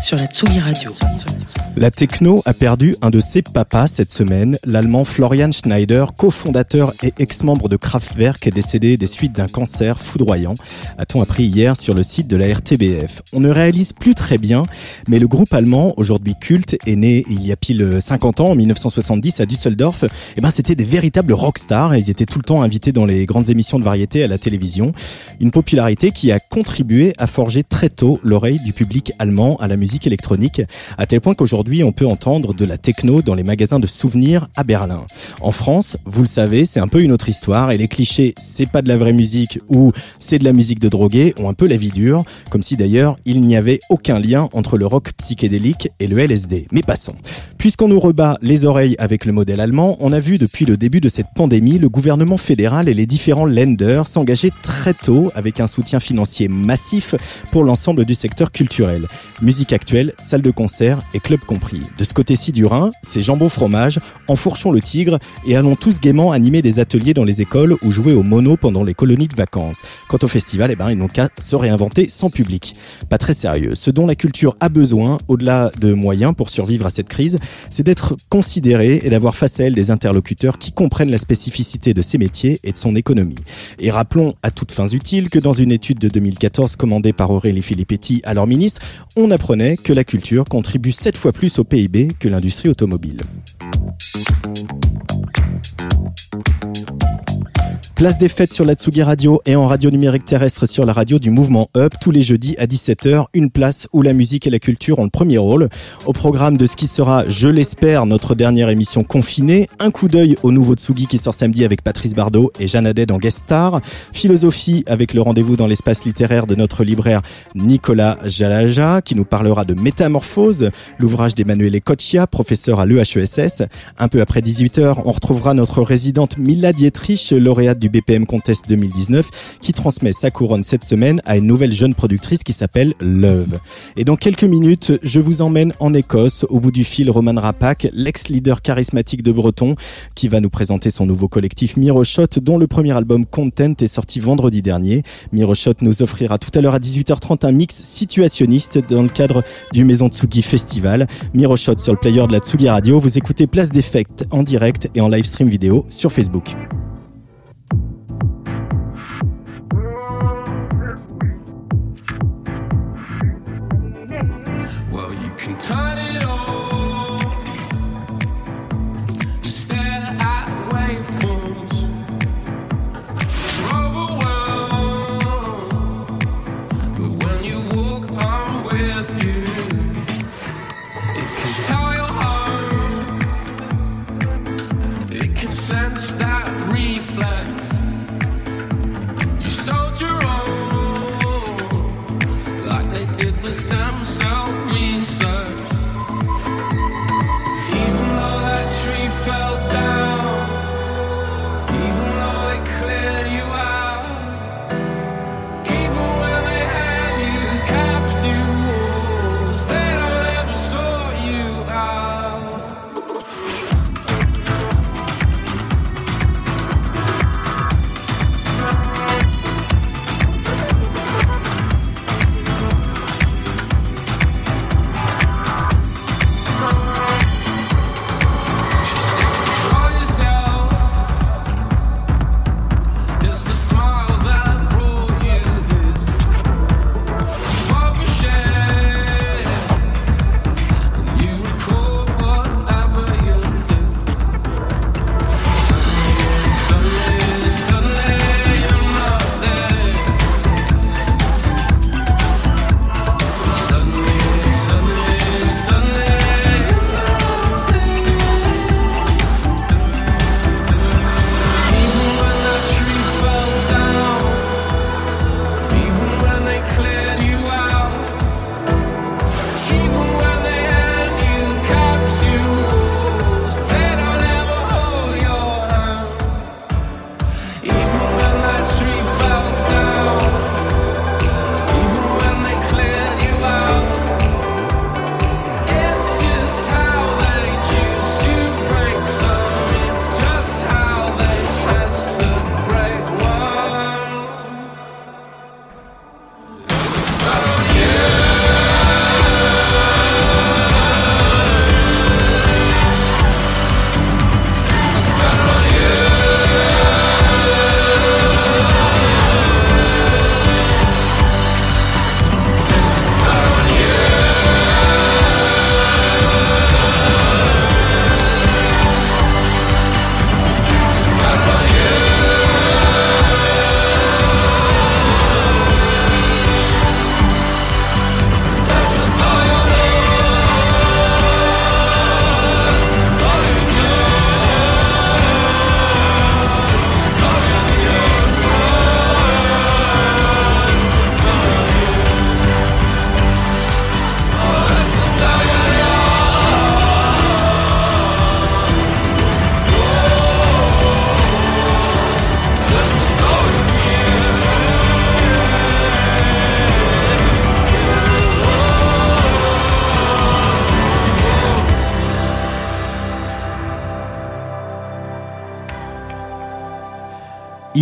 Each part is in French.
sur la Tsugi Radio. La techno a perdu un de ses papas cette semaine. L'allemand Florian Schneider, cofondateur et ex-membre de Kraftwerk, est décédé des suites d'un cancer foudroyant, a-t-on appris hier sur le site de la RTBF. On ne réalise plus très bien, mais le groupe allemand, aujourd'hui culte, est né il y a pile 50 ans, en 1970, à Düsseldorf. Et ben, c'était des véritables rockstars et ils étaient tout le temps invités dans les grandes émissions de variété à la télévision. Une popularité qui a contribué à forger très tôt l'oreille du public allemand à la musique électronique, à tel point qu'aujourd'hui on peut entendre de la techno dans les magasins de souvenirs à Berlin. En France, vous le savez, c'est un peu une autre histoire et les clichés c'est pas de la vraie musique ou c'est de la musique de drogué ont un peu la vie dure, comme si d'ailleurs il n'y avait aucun lien entre le rock psychédélique et le LSD. Mais passons. Puisqu'on nous rebat les oreilles avec le modèle allemand, on a vu depuis le début de cette pandémie le gouvernement fédéral et les différents lenders s'engager très tôt avec un soutien financier massif pour l'ensemble du secteur culturel. Musique actuelle, salle de concert et club compris. De ce côté-ci du Rhin, c'est jambon fromage, enfourchons le tigre et allons tous gaiement animer des ateliers dans les écoles ou jouer au mono pendant les colonies de vacances. Quant au festival, eh ben, ils n'ont qu'à se réinventer sans public. Pas très sérieux. Ce dont la culture a besoin, au-delà de moyens pour survivre à cette crise, c'est d'être considérée et d'avoir face à elle des interlocuteurs qui comprennent la spécificité de ses métiers et de son économie. Et rappelons à toutes fins utiles que dans une étude de 2014 commandée par Aurélie Filippetti, alors ministre, on apprenait que la culture contribue 7 fois plus au PIB que l'industrie automobile. Place des fêtes sur la Tsugi Radio et en radio numérique terrestre sur la radio du mouvement Up tous les jeudis à 17h, une place où la musique et la culture ont le premier rôle. Au programme de ce qui sera, je l'espère, notre dernière émission confinée, un coup d'œil au nouveau Tsugi qui sort samedi avec Patrice Bardot et Jeanne Haddad en guest star, philosophie avec le rendez-vous dans l'espace littéraire de notre libraire Nicolas Jalaja qui nous parlera de Métamorphose, l'ouvrage d'Emmanuel Ecoccia, professeur à l'EHESS. Un peu après 18h, on retrouvera notre résidente Mila Dietrich, lauréate du BPM Contest 2019 qui transmet sa couronne cette semaine à une nouvelle jeune productrice qui s'appelle Love. Et dans quelques minutes, je vous emmène en Écosse au bout du fil Roman Rapak, l'ex-leader charismatique de Breton qui va nous présenter son nouveau collectif Miroshot dont le premier album Content est sorti vendredi dernier. Miroshot nous offrira tout à l'heure à 18h30 un mix situationniste dans le cadre du Maison Tsugi Festival. Miroshot sur le player de la Tsugi Radio. Vous écoutez Place d'Effect en direct et en live stream vidéo sur Facebook.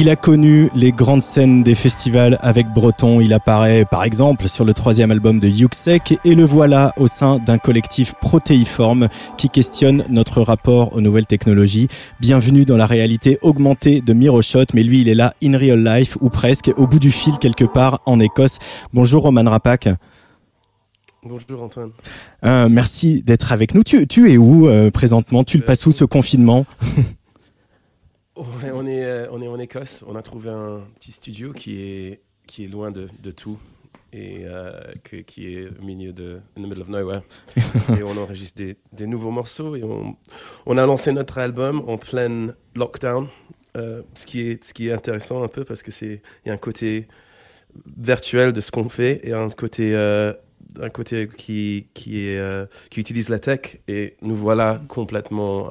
Il a connu les grandes scènes des festivals avec Breton. Il apparaît par exemple sur le troisième album de Yuxek et le voilà au sein d'un collectif protéiforme qui questionne notre rapport aux nouvelles technologies. Bienvenue dans la réalité augmentée de Miroshot, mais lui il est là in real life ou presque au bout du fil quelque part en Écosse. Bonjour Roman Rapak. Bonjour Antoine. Euh, merci d'être avec nous. Tu, tu es où euh, présentement? Tu le passes où ce confinement? Ouais, on, est, euh, on est en Écosse. On a trouvé un petit studio qui est, qui est loin de, de tout et euh, que- qui est au milieu de in the middle of nowhere. et on enregistre des, des nouveaux morceaux et on, on a lancé notre album en plein lockdown. euh, ce, qui est, ce qui est intéressant un peu parce que c'est il y a un côté virtuel de ce qu'on fait et un côté euh, un côté qui qui est qui utilise la tech et nous voilà complètement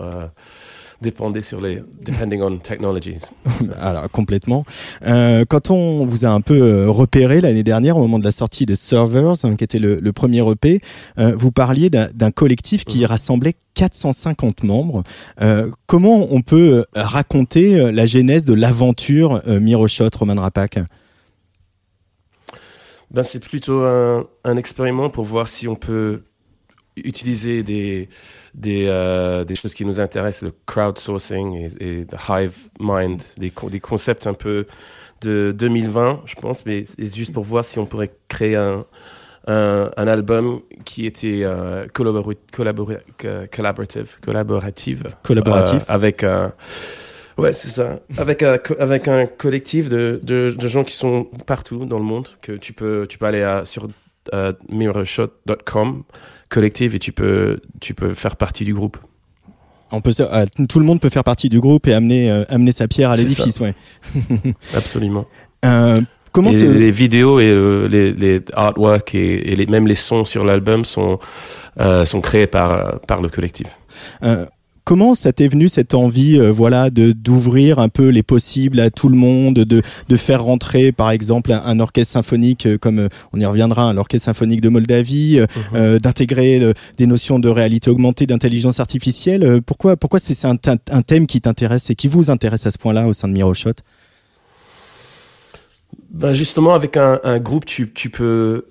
dépendés sur les depending on technologies. Alors complètement. Euh, quand on vous a un peu euh, repéré l'année dernière au moment de la sortie de Servers, hein, qui était le, le premier EP, euh, vous parliez d'un collectif qui Mhm. rassemblait 450 membres. Euh, comment on peut raconter la genèse de l'aventure Miroshot, Roman Rapak? Ben, c'est plutôt un, un expériment pour voir si on peut utiliser des, des, euh, des choses qui nous intéressent, le crowdsourcing et, et le hive mind, des, des concepts un peu de 2020, je pense, mais c'est juste pour voir si on pourrait créer un, un, un album qui était euh, collabora- collabora- co- collaborative, collaborative, Collaboratif. euh, avec un, ouais, c'est ça, avec un, avec un collectif de, de, de gens qui sont partout dans le monde que tu peux, tu peux aller à, sur euh, mirrorshot.com collectif et tu peux, tu peux faire partie du groupe. On peut, euh, tout le monde peut faire partie du groupe et amener, euh, amener sa pierre à l'édifice. Ouais. Absolument. Euh, comment et les vidéos et euh, les, les artworks et, et les, même les sons sur l'album sont, sont créés par, par le collectif. Comment ça t'est venu cette envie, euh, voilà, de d'ouvrir un peu les possibles à tout le monde, de de faire rentrer, par exemple, un, un orchestre symphonique euh, comme euh, on y reviendra, l'orchestre symphonique de Moldavie, euh, d'intégrer des notions de réalité augmentée, d'intelligence artificielle. pourquoi pourquoi c'est un, un- un thème qui t'intéresse et qui vous intéresse à ce point-là au sein de Miroshot? Ben justement, avec un, un groupe, tu, tu, peux,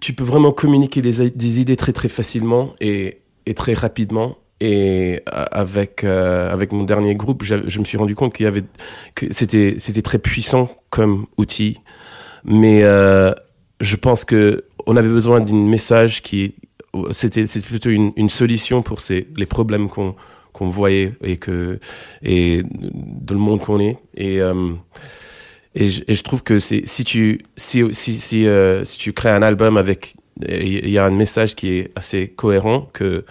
tu peux vraiment communiquer des, des idées très très facilement et, et très rapidement. Et euh, avec euh, avec mon dernier groupe, je me suis rendu compte qu'il y avait que c'était c'était très puissant comme outil, mais euh, je pense que on avait besoin d'un message qui c'était c'était plutôt une, une solution pour ces les problèmes qu'on qu'on voyait et que et dans le monde qu'on est. Et euh, et je, et je trouve que c'est si tu si si si, euh, si tu crées un album avec il y a un message qui est assez cohérent que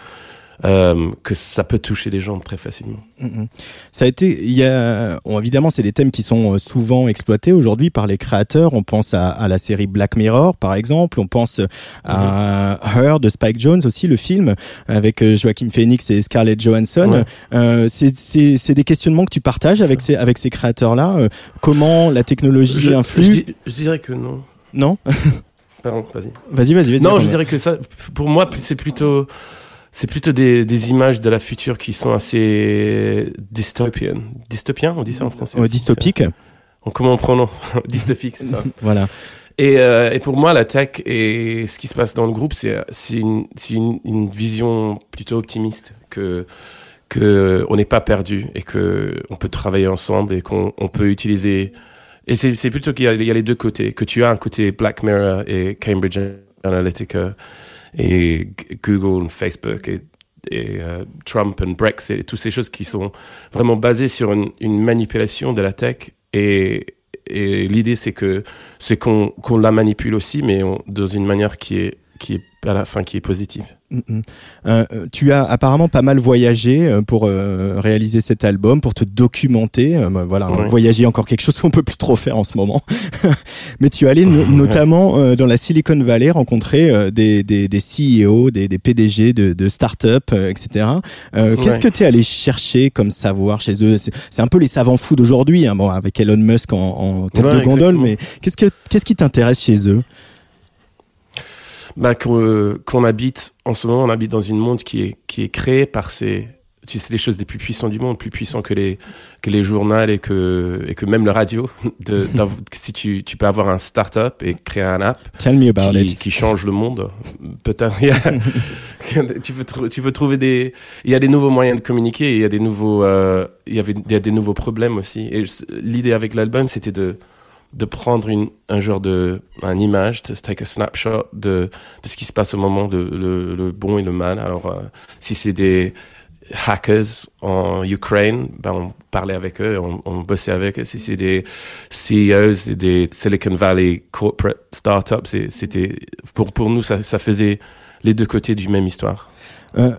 euh, que ça peut toucher les gens très facilement. Mhm. Ça a été, il y a, bon, évidemment, c'est des thèmes qui sont euh, souvent exploités aujourd'hui par les créateurs. On pense à, à la série Black Mirror, par exemple. On pense à Her de Spike Jones aussi, le film avec euh, Joaquin Phoenix et Scarlett Johansson. Ouais. Euh, c'est, des questionnements que tu partages avec ces, avec ces créateurs-là. Euh, comment la technologie Je, influe je, je dirais que non. Non Pardon, vas-y. Vas-y, vas-y, vas-y. Non, je dirais que ça, pour moi, c'est plutôt, c'est plutôt des, des images de la future qui sont assez dystopiennes. Dystopien, on dit ça en français? Euh, dystopique. Comment on prononce? Dystopique, c'est ça. Voilà. Et, euh, et pour moi, la tech et ce qui se passe dans le groupe, c'est c'est une, c'est une, une vision plutôt optimiste que que on n'est pas perdu et que on peut travailler ensemble et qu'on on peut utiliser. Et c'est c'est plutôt qu'il y, y a les deux côtés, que tu as un côté Black Mirror et Cambridge Analytica et Google, Facebook et, euh, Trump et Brexit et toutes ces choses qui sont vraiment basées sur une, manipulation de la tech et l'idée c'est que c'est qu'on la manipule aussi mais dans une manière qui est qui est à la fin qui est positive. Mm, mm. Euh, euh, tu as apparemment pas mal voyagé euh, pour euh, réaliser cet album, pour te documenter. Euh, bah, voilà, voyager encore quelque chose qu'on peut plus trop faire en ce moment. Mais tu es allé no- notamment dans la Silicon Valley rencontrer des, des, des CEO, des, des PDG de, de start-up, etc. Qu'est-ce Ouais. que tu es allé chercher comme savoir chez eux? C'est c'est un peu les savants fous d'aujourd'hui, hein, bon, avec Elon Musk en, en tête Ouais, de gondole, exactement. mais qu'est-ce que qu'est-ce qui t'intéresse chez eux? Bah qu'on euh, qu'on habite en ce moment on habite dans une monde qui est qui est créé par ces tu sais, les choses les plus puissantes du monde, plus puissants que les, que les journaux et que, et que même la radio. De, si tu, tu peux avoir un start-up et créer un app Tell me about qui, it. qui change le monde, peut-être. tu, peux tu peux trouver des. Il y a des nouveaux moyens de communiquer, et il y a des nouveaux, euh, il y avait, il y a des nouveaux problèmes aussi. Et l'idée avec l'album, c'était de de prendre une, un genre de un image, de take a snapshot de, de ce qui se passe au moment, de, le, le bon et le mal. Alors, euh, si c'est des hackers en Ukraine, ben on parlait avec eux, on, on bossait avec eux. Si c'est des CEOs des Silicon Valley corporate startups, c'était pour pour nous ça, ça faisait les deux côtés du même histoire. Euh,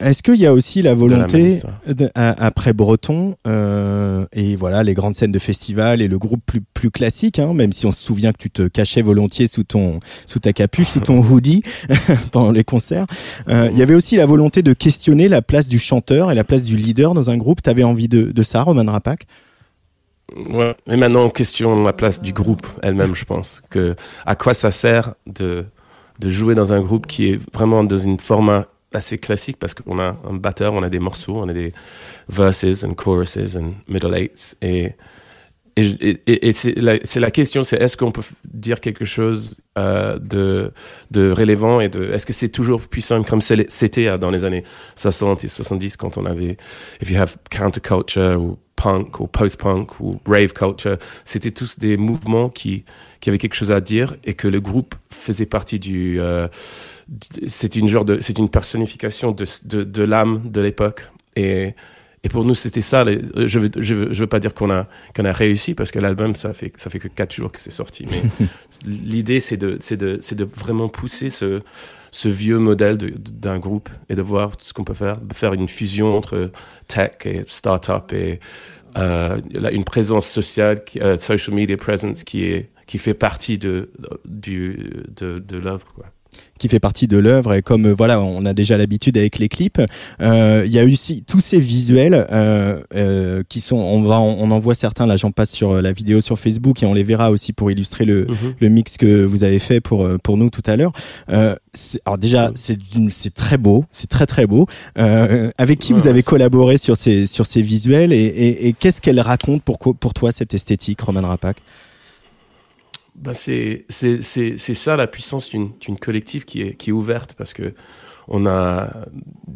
Est-ce qu'il y a aussi la volonté, de- après Breton, euh, et voilà, les grandes scènes de festival et le groupe plus, plus classique, hein, même si on se souvient que tu te cachais volontiers sous, ton, sous ta capuche, sous ton hoodie pendant les concerts, euh, il y avait aussi la volonté de questionner la place du chanteur et la place du leader dans un groupe. T'avais envie de, de ça, Roman Rapak Ouais. Et maintenant, on questionne la place du groupe elle-même, je pense. Que à quoi ça sert de de jouer dans un groupe qui est vraiment dans une format assez classique parce qu'on a un batteur, on a des morceaux, on a des verses and choruses and middle eights et c'est la, question, c'est est-ce qu'on peut dire quelque chose euh, de, de relevant et de est-ce que c'est toujours puissant comme c'était euh, dans les années 60 et 70 quand on avait if you have counterculture ou punk ou post-punk ou rave culture, c'était tous des mouvements qui qui avaient quelque chose à dire et que le groupe faisait partie du euh, c'est une genre de c'est une personnification de de, de l'âme de l'époque et et pour nous, c'était ça. les- je veux, je veux, je veux pas dire qu'on a, qu'on a réussi parce que l'album, ça fait, ça fait que quatre jours que c'est sorti. Mais l'idée, c'est de, c'est de, c'est de vraiment pousser ce, ce vieux modèle d'un groupe et de voir ce qu'on peut faire, de faire une fusion entre tech et startup et euh, une présence sociale, euh, social media presence qui est, qui fait partie de, du, de, de l'œuvre, quoi. Qui fait partie de l'œuvre. Et comme euh, voilà on a déjà l'habitude avec les clips euh, il y a aussi tous ces visuels euh, euh, qui sont on va on en voit certains. Là j'en passe sur euh, la vidéo sur Facebook et on les verra aussi pour illustrer le le mix que vous avez fait pour pour nous tout à l'heure. Euh, alors déjà, c'est c'est très beau, c'est très très beau. Euh, avec qui Ouais, vous avez collaboré sur ces sur ces visuels et, et, et qu'est-ce qu'elle raconte pour pour toi cette esthétique, Roman Rapak? Bah c'est c'est c'est c'est ça la puissance d'une d'une collective qui est qui est ouverte parce que on a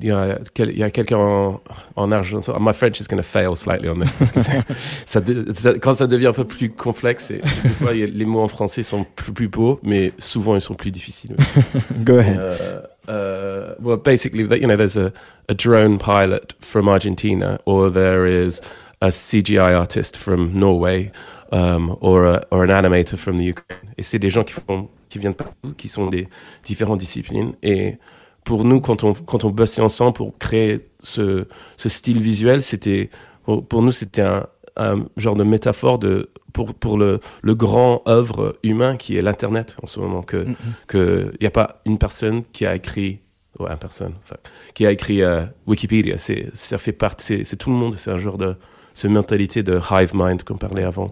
il y a, a quelqu'un en, en Argentine. My French is going to fail slightly on this parce que ça, de- ça- quand ça devient un peu plus complexe, et, des fois a- les mots en français sont plus, plus beaux, mais souvent ils sont plus difficiles. Go ahead. uh, uh, well, basically, that you know, there's a, a drone pilot from Argentina, or there is a CGI artist from Norway, um, or a, or an animator from the Ukraine. Et c'est des gens qui font, qui viennent partout, qui sont des différentes disciplines. Et pour nous, quand on quand on bossait ensemble pour créer ce ce style visuel, c'était pour, pour nous c'était un, un genre de métaphore de pour pour le le grand œuvre humain qui est l'internet en ce moment que que il y a pas une personne qui a écrit ouais une personne enfin, qui a écrit euh, Wikipédia c'est ça fait partie c'est tout le monde c'est un genre de cette mentalité de hive mind qu'on parlait avant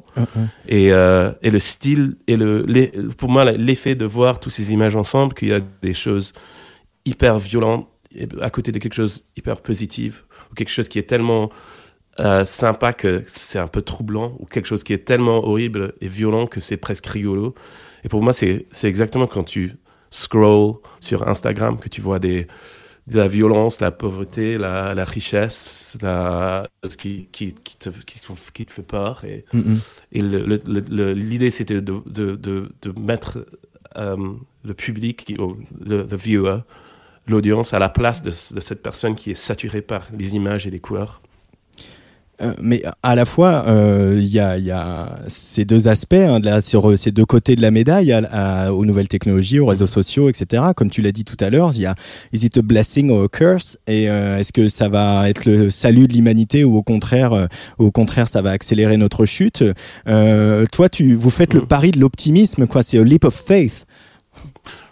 et euh, et le style et le les- pour moi l'effet de voir toutes ces images ensemble qu'il y a des choses hyper violentes à côté de quelque chose hyper positif ou quelque chose qui est tellement euh, sympa que c'est un peu troublant ou quelque chose qui est tellement horrible et violent que c'est presque rigolo. Et pour moi, c'est exactement quand tu scrolls sur Instagram que tu vois des de la violence, la pauvreté, la, la richesse, la, ce qui, qui, qui, te, qui, te- qui te fait peur. Et, le- l'idée, c'était de, de, de, de mettre euh, le public, ou le the viewer, l'audience à la place de, de cette personne qui est saturée par les images et les couleurs. Euh, mais à la fois, euh, il y, a, y a ces deux aspects, hein, de la- sur ces deux côtés de la médaille, à- à- aux nouvelles technologies, aux réseaux sociaux, etc. Comme tu l'as dit tout à l'heure, il y a is it a blessing or a curse? Et euh, est-ce que ça va être le salut de l'humanité ou au contraire, euh, au contraire, ça va accélérer notre chute? Euh, Toi, tu, vous faites le Mm. pari de l'optimisme, quoi. C'est a leap of faith.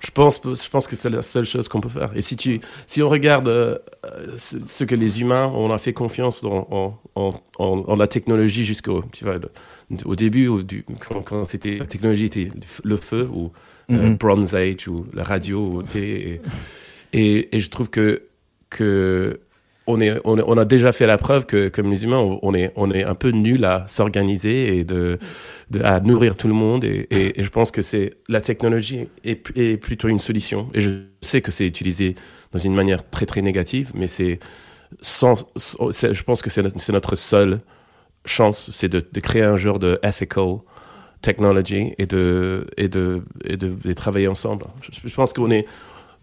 Je pense, je pense que c'est la seule chose qu'on peut faire. Et si tu, si on regarde euh, ce que les humains, on a fait confiance en, en, en, en la technologie jusqu'au, tu vois, le- au début, au, du, quand, quand c'était la technologie était le feu ou euh, Mhm. Bronze Age ou la radio ou télé. Et, et, et je trouve que que on, est, on, a déjà fait la preuve que, comme les humains, on- est, on est un peu nul à s'organiser et de, à nourrir tout le monde. Et, je pense que c'est la technologie est, est plutôt une solution. Et je sais que c'est utilisé dans une manière très très négative, mais c'est sans, je pense que c'est notre, seule chance, c'est de, créer un genre de ethical technology et de et de et de, travailler ensemble. Je, pense qu'on est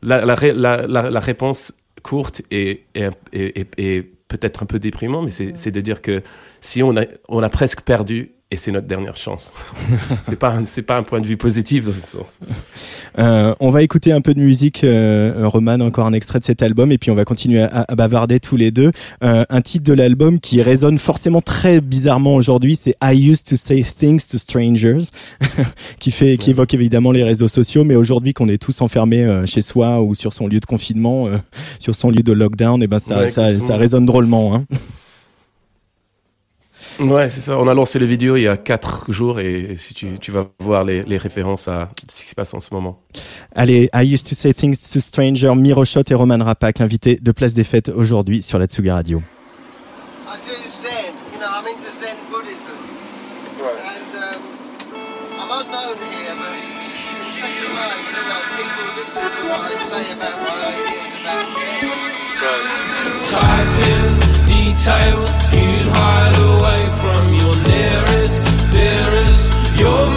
la, la, la réponse courte est- est- est peut-être un peu déprimant, mais c'est c'est de dire que si on a on a presque perdu et c'est notre dernière chance. c'est pas c'est pas un point de vue positif dans ce sens. Euh, on va écouter un peu de musique, euh, Roman, encore un extrait de cet album, et puis on va continuer à, à bavarder tous les deux. Euh, un titre de l'album qui résonne forcément très bizarrement aujourd'hui, c'est I used to say things to strangers, qui fait, qui évoque évidemment les réseaux sociaux, mais aujourd'hui qu'on est tous enfermés euh, chez soi ou sur son lieu de confinement, sur son lieu de lockdown, et ben ça, Ouais, ça, ça résonne drôlement. Hein. Ouais, c'est ça. On a lancé le vidéo il y a quatre jours et si tu, tu vas voir les, les références à ce qui se passe en ce moment. Allez, I used to say things to strangers, Miroshot et Roman Rapak, invités de Place des Fêtes aujourd'hui sur la Tsuga Radio. I do Zen, you know, I'm into Zen Buddhism. And um, I'm unknown here, but in Second Life, you know, people listen to what I say about my ideas about Zen. Type in details you'd hide You're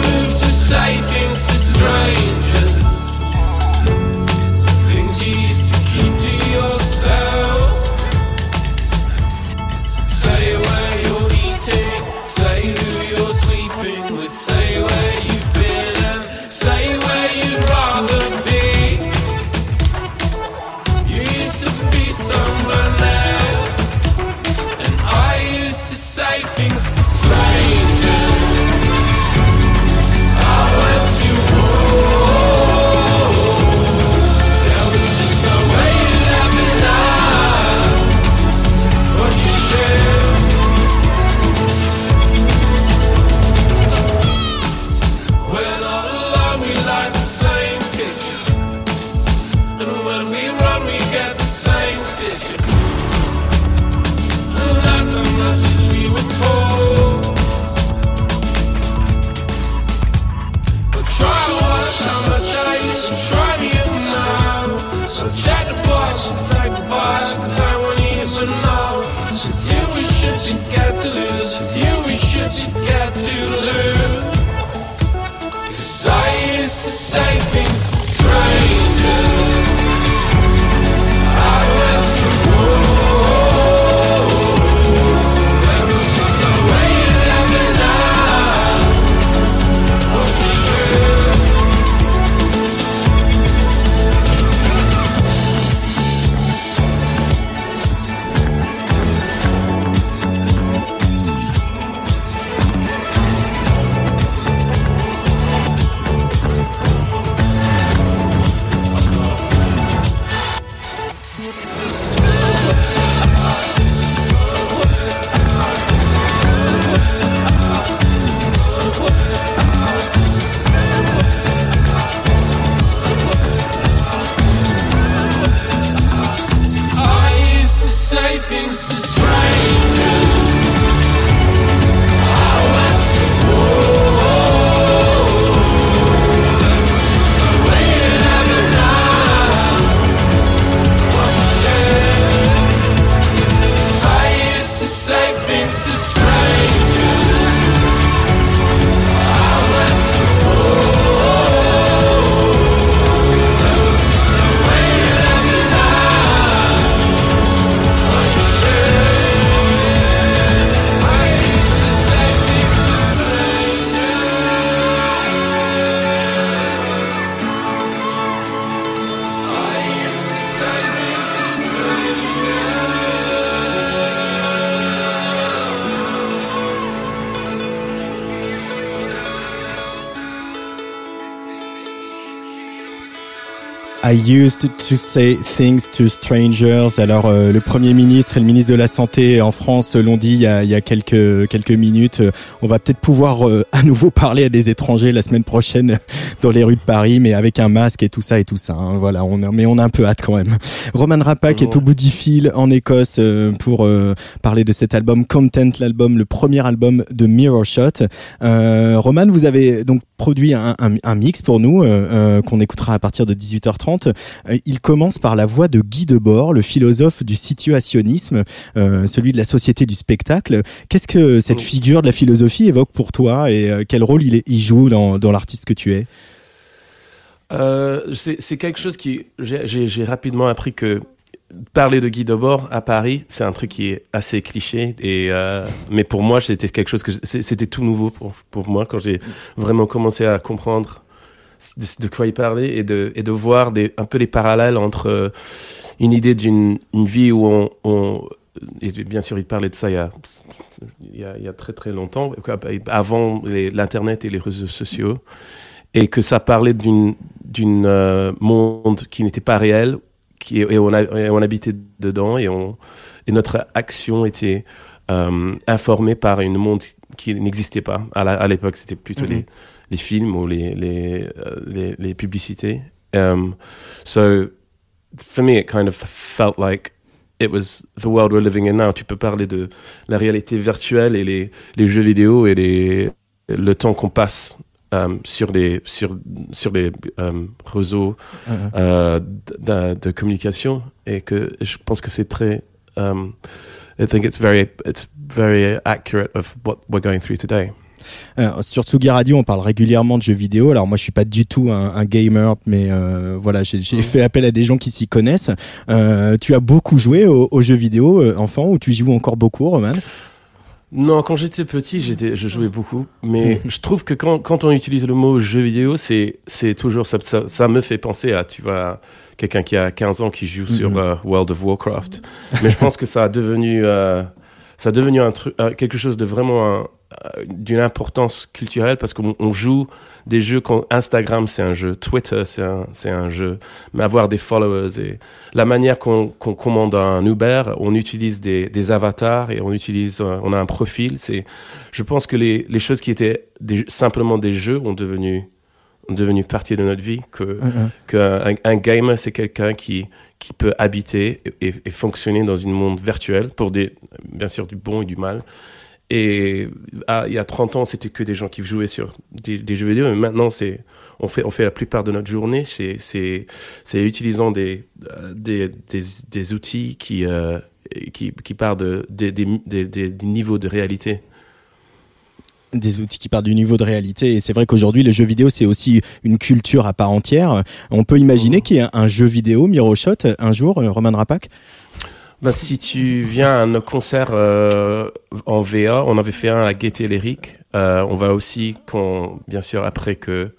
I used to say things to strangers. Alors, euh, le Premier ministre et le ministre de la Santé en France l'ont dit il y, a, il y a, quelques, quelques minutes. Euh, on va peut-être pouvoir euh, à nouveau parler à des étrangers la semaine prochaine dans les rues de Paris, mais avec un masque et tout ça et tout ça. Hein. Voilà, on a, mais on a un peu hâte quand même. Roman Rapak est au bout du fil en Écosse pour parler de cet album Content, l'album, le premier album de Mirror Shot. Roman, vous avez donc produit un, un, un mix pour nous qu'on écoutera à partir de 18h30 euh, il commence par la voix de Guy Debord, le philosophe du situationnisme, euh, celui de la société du spectacle. Qu'est-ce que cette figure de la philosophie évoque pour toi et euh, quel rôle il, il joue dans, dans l'artiste que tu es? C'est quelque chose qui j'ai rapidement appris que parler de Guy Debord à Paris, c'est un truc qui est assez cliché. Et mais pour moi, c'était quelque chose que c'était tout nouveau pour pour moi quand j'ai vraiment commencé à comprendre de, quoi il parlait et de, et de voir des, un peu les parallèles entre euh, une idée d'une une vie où on, on, et bien sûr il parlait de ça il y a, il y a, il y a très très longtemps, avant l'Internet et les réseaux sociaux, et que ça parlait d'une d'une euh, monde qui n'était pas réel, qui, et, on a, et on habitait dedans, et, on, et notre action était euh, informée par une monde qui n'existait pas. À l'époque, c'était plutôt les les films ou les, les, euh, les, les publicités. Um, so, for me, it kind of felt like it was the world we're living in now. Tu peux parler de la réalité virtuelle et les, les jeux vidéo et les, le temps qu'on passe um, sur les, sur, sur les um, réseaux uh-huh. euh, de, de, communication et que je pense que c'est très. Um, I think it's very, it's very accurate of what we're going through today. Euh, sur Tsugi Radio, on parle régulièrement de jeux vidéo. Alors moi, je suis pas du tout un, un gamer, mais euh, voilà, j'ai fait appel à des gens qui s'y connaissent. Euh, tu as beaucoup joué aux, jeux vidéo, enfant, ou tu joues encore beaucoup, Roman? Non, quand j'étais petit, j'étais, je jouais beaucoup, mais je trouve que quand, quand on utilise le mot jeu vidéo, c'est, c'est toujours ça, ça, ça, me fait penser à, tu vois, quelqu'un qui a 15 ans qui joue sur mm-hmm. World of Warcraft. mais je pense que ça a devenu, ça a devenu un truc, quelque chose de vraiment d'une importance culturelle parce qu'on joue des jeux quand Instagram c'est un jeu, Twitter c'est un, c'est un jeu, mais avoir des followers et la manière qu'on qu'on commande un Uber, on utilise des, des avatars et on utilise, euh, on a un profil. C'est, je pense que les, les choses qui étaient des, simplement des jeux ont devenu ont devenu partie de notre vie. Que mm-hmm. qu'un un gamer c'est quelqu'un qui qui peut habiter et, et, fonctionner dans un monde virtuel pour des bien sûr du bon et du mal et ah, il y a 30 ans, c'était que des gens qui jouaient sur des, des jeux vidéo, mais maintenant, c'est on fait on fait la plupart de notre journée, c'est c'est c'est utilisant des, euh, des des des outils qui euh, qui qui partent de des des, des des niveaux de réalité des outils qui partent du niveau de réalité et c'est vrai qu'aujourd'hui les jeux vidéo c'est aussi une culture à part entière. On peut imaginer mmh. qu'il y a un jeu vidéo Miroshot un jour Roman Rapak? Bah, si tu viens à nos concerts euh, en VA, on avait fait un à Gaieté Lyrique. Euh, on va aussi, quand, bien sûr, après que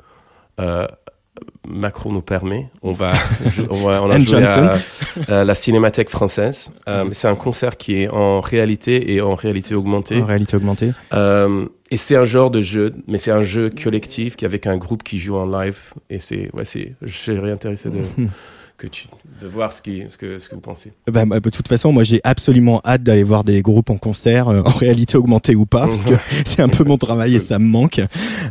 euh, Macron nous permet, on va, on, va, on a joué à, la Cinémathèque française. Euh, c'est un concert qui est en réalité et en réalité augmentée. En réalité augmentée. Et c'est un genre de jeu, mais c'est un jeu collectif qui avec un groupe qui joue en live. Et c'est, ouais, c'est, je serais intéressé de. que tu, de voir ce, qui, ce, que, ce que vous pensez. Bah, bah, de toute façon, moi j'ai absolument hâte d'aller voir des groupes en concert, euh, en réalité augmentée ou pas, parce que c'est un peu mon travail et ça me manque.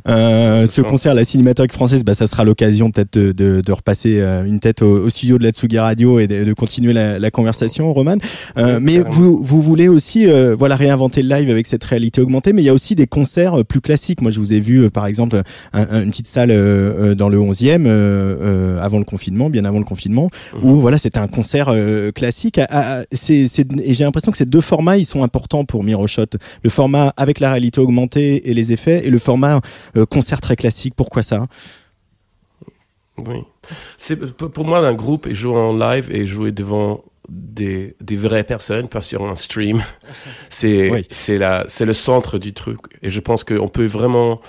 Euh, ce concert, la Cinémathèque française, bah, ça sera l'occasion peut-être de, de, de, repasser euh, une tête au, studio de la Tsugi Radio et de, de continuer la, la, conversation, Roman. Euh, mais vous, vous voulez aussi voilà réinventer le live avec cette réalité augmentée, mais il y a aussi des concerts plus classiques. Moi, je vous ai vu par exemple un, une petite salle dans le 11e avant le confinement, bien avant le confinement, où voilà, c'était un concert euh, classique. c'est, et j'ai l'impression que ces deux formats, ils sont importants pour Miroshot. Le format avec la réalité augmentée et les effets, et le format euh, concert très classique. Pourquoi ça? Oui, c'est pour moi un groupe et jouer en live et jouer devant des, des vraies personnes, pas sur un stream. C'est le centre du truc. Et je pense qu'on peut vraiment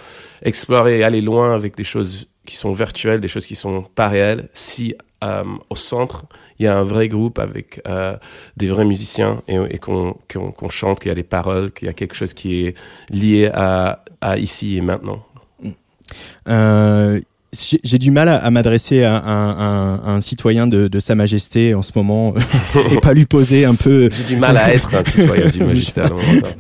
explorer et aller loin avec des choses qui sont virtuelles, des choses qui sont pas réelles, si au centre, il y a un vrai groupe avec euh, des vrais musiciens et, et qu'on chante, qu'il y a des paroles, qu'il y a quelque chose qui est lié à, à ici et maintenant. Euh, j'ai du mal à, à m'adresser à, un- un- un citoyen de, de Sa Majesté en ce moment et pas lui poser un peu, J'ai du mal à être un citoyen du à ça.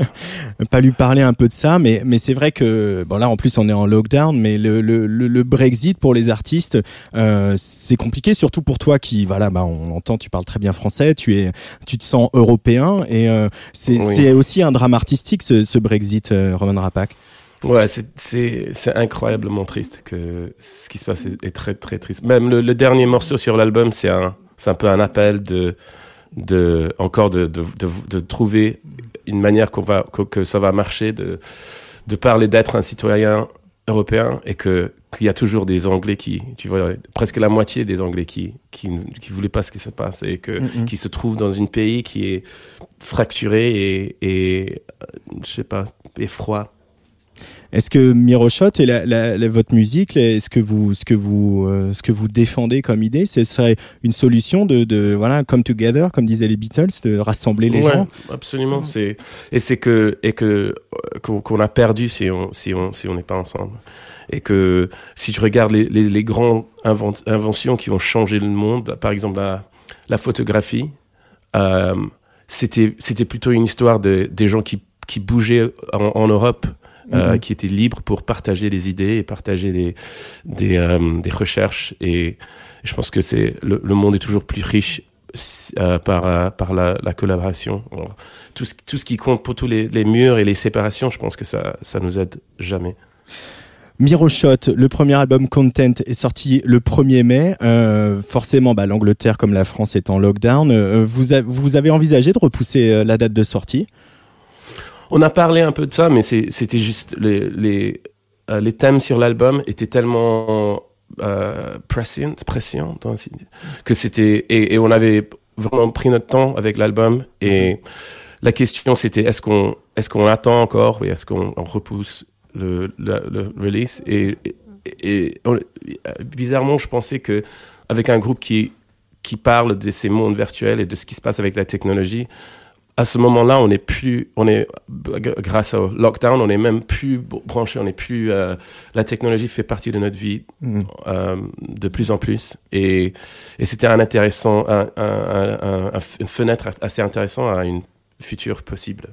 pas lui parler un peu de ça, mais mais c'est vrai que bon là en plus on est en lockdown, mais le le, le, le Brexit pour les artistes euh, c'est compliqué, surtout pour toi qui voilà bah on entend tu parles très bien français, tu es tu te sens européen et euh, c'est Oui. c'est aussi un drame artistique ce, ce Brexit, euh, Roman Rapak. Ouais, c'est c'est c'est incroyablement triste que ce qui se passe est, est très très triste. Même le, le dernier morceau sur l'album, c'est un c'est un peu un appel de de encore de de de, de trouver une manière qu'on va que, que ça va marcher de de parler d'être un citoyen européen et que qu'il y a toujours des Anglais qui tu vois presque la moitié des Anglais qui qui qui voulaient pas ce qui se passe et que qui se trouvent dans une pays qui est fracturé et et je sais pas effroi Est-ce que Miroshot et la, la, la- votre musique, est-ce que vous, ce que vous, euh, ce que vous défendez comme idée, ce serait une solution de, de voilà, come together, comme disaient les Beatles, de rassembler les Ouais, gens? Absolument. C'est et c'est que et que qu'on a perdu si on si on si on n'est pas ensemble. Et que si tu regardes les les, les grandes invent- inventions qui ont changé le monde, par exemple la la photographie, euh, c'était c'était plutôt une histoire de des gens qui qui bougeaient en, en Europe. Euh, qui étaient libres pour partager les idées et partager des des, euh, des recherches et je pense que c'est le, le monde est toujours plus riche euh, par euh, par la, la collaboration. Alors, tout ce tout ce qui compte pour tous les, les murs et les séparations, je pense que ça ça nous aide jamais. Miroshot, le premier album Content est sorti le 1er mai. Euh, forcément, bah, l'Angleterre comme la France est en lockdown. Euh, vous, a- vous avez envisagé de repousser la date de sortie? On a parlé un peu de ça, mais c'était juste les les euh, les thèmes sur l'album étaient tellement euh, dans- que c'était et, et on avait vraiment pris notre temps avec l'album et la question c'était est-ce qu'on est-ce qu'on attend encore ou est-ce qu'on on repousse le, le, le release et, et, et on- bizarrement je pensais que avec un groupe qui qui parle de ces mondes virtuels et de ce qui se passe avec la technologie à ce moment-là, on n'est plus, on est grâce au lockdown, on est même plus branché, on est plus, euh, la technologie fait partie de notre vie Mhm. euh, de plus en plus, et, et c'était un intéressant, un, un, un- une fenêtre assez intéressant à une future possible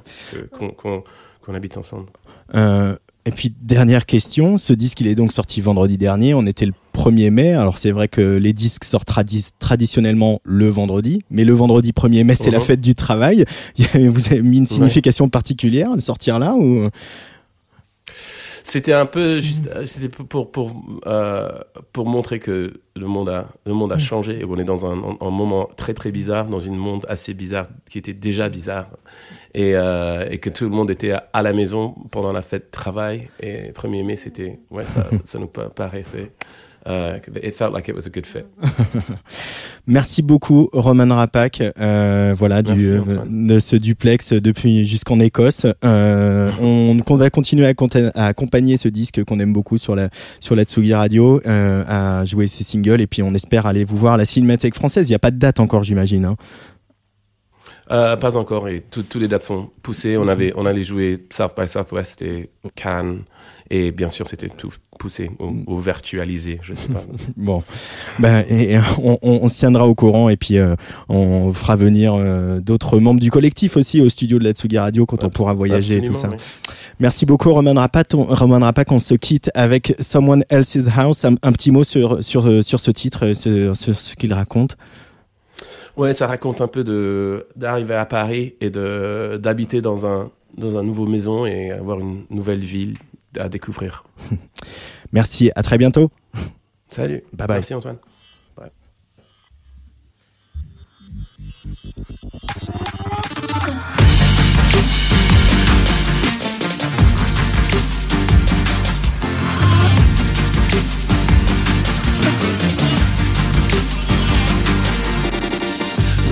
qu'on qu'on- qu'on habite ensemble. Euh, et puis dernière question, ce disque il est donc sorti vendredi dernier, on était le 1er mai, alors c'est vrai que les disques sortent tradi- traditionnellement le vendredi, mais le vendredi 1er mai c'est la Mhm. fête du travail, vous avez mis une signification particulière de sortir là ou? C'était un peu juste, euh, c'était pour pour pour, euh, pour montrer que le monde a le monde a changé et on est dans un, un moment très très bizarre, dans une monde assez bizarre qui était déjà bizarre. Et euh, et que tout le monde était à, à la maison pendant la fête de travail. Et 1er mai c'était ouais ça ça nous pa- paraissait euh, it felt like it was a good fit. Merci beaucoup Roman Rapak, euh, voilà Merci, du, euh, Antoine. de ce duplex depuis jusqu'en Écosse. Euh, on, va continuer à, accompagner ce disque qu'on aime beaucoup sur la sur la Tsugi Radio, euh, à jouer ses singles et puis on espère aller vous voir à la Cinémathèque française. Il n'y a pas de date encore, j'imagine. Hein. Euh, pas encore et tout- tous les dates sont poussées. On avait on allait jouer South by Southwest et Cannes et bien sûr c'était tout poussé ou, ou virtualisé, je sais pas. Bon, ben et, on, on, on se tiendra au courant et puis euh, on fera venir euh, d'autres membres du collectif aussi au studio de la Tsugi Radio quand on pourra voyager et tout ça. Oui. Merci beaucoup Roman Rapak. On, Roman Rapak, on se quitte avec Someone Else's House. Un, un petit mot sur sur euh, sur ce titre, sur, sur ce qu'il raconte. Ouais, ça raconte un peu de d'arriver à Paris et de d'habiter dans un dans un nouveau maison et avoir une nouvelle ville à découvrir. Merci, à très bientôt. Salut. Bye bye. Merci Antoine. Bye.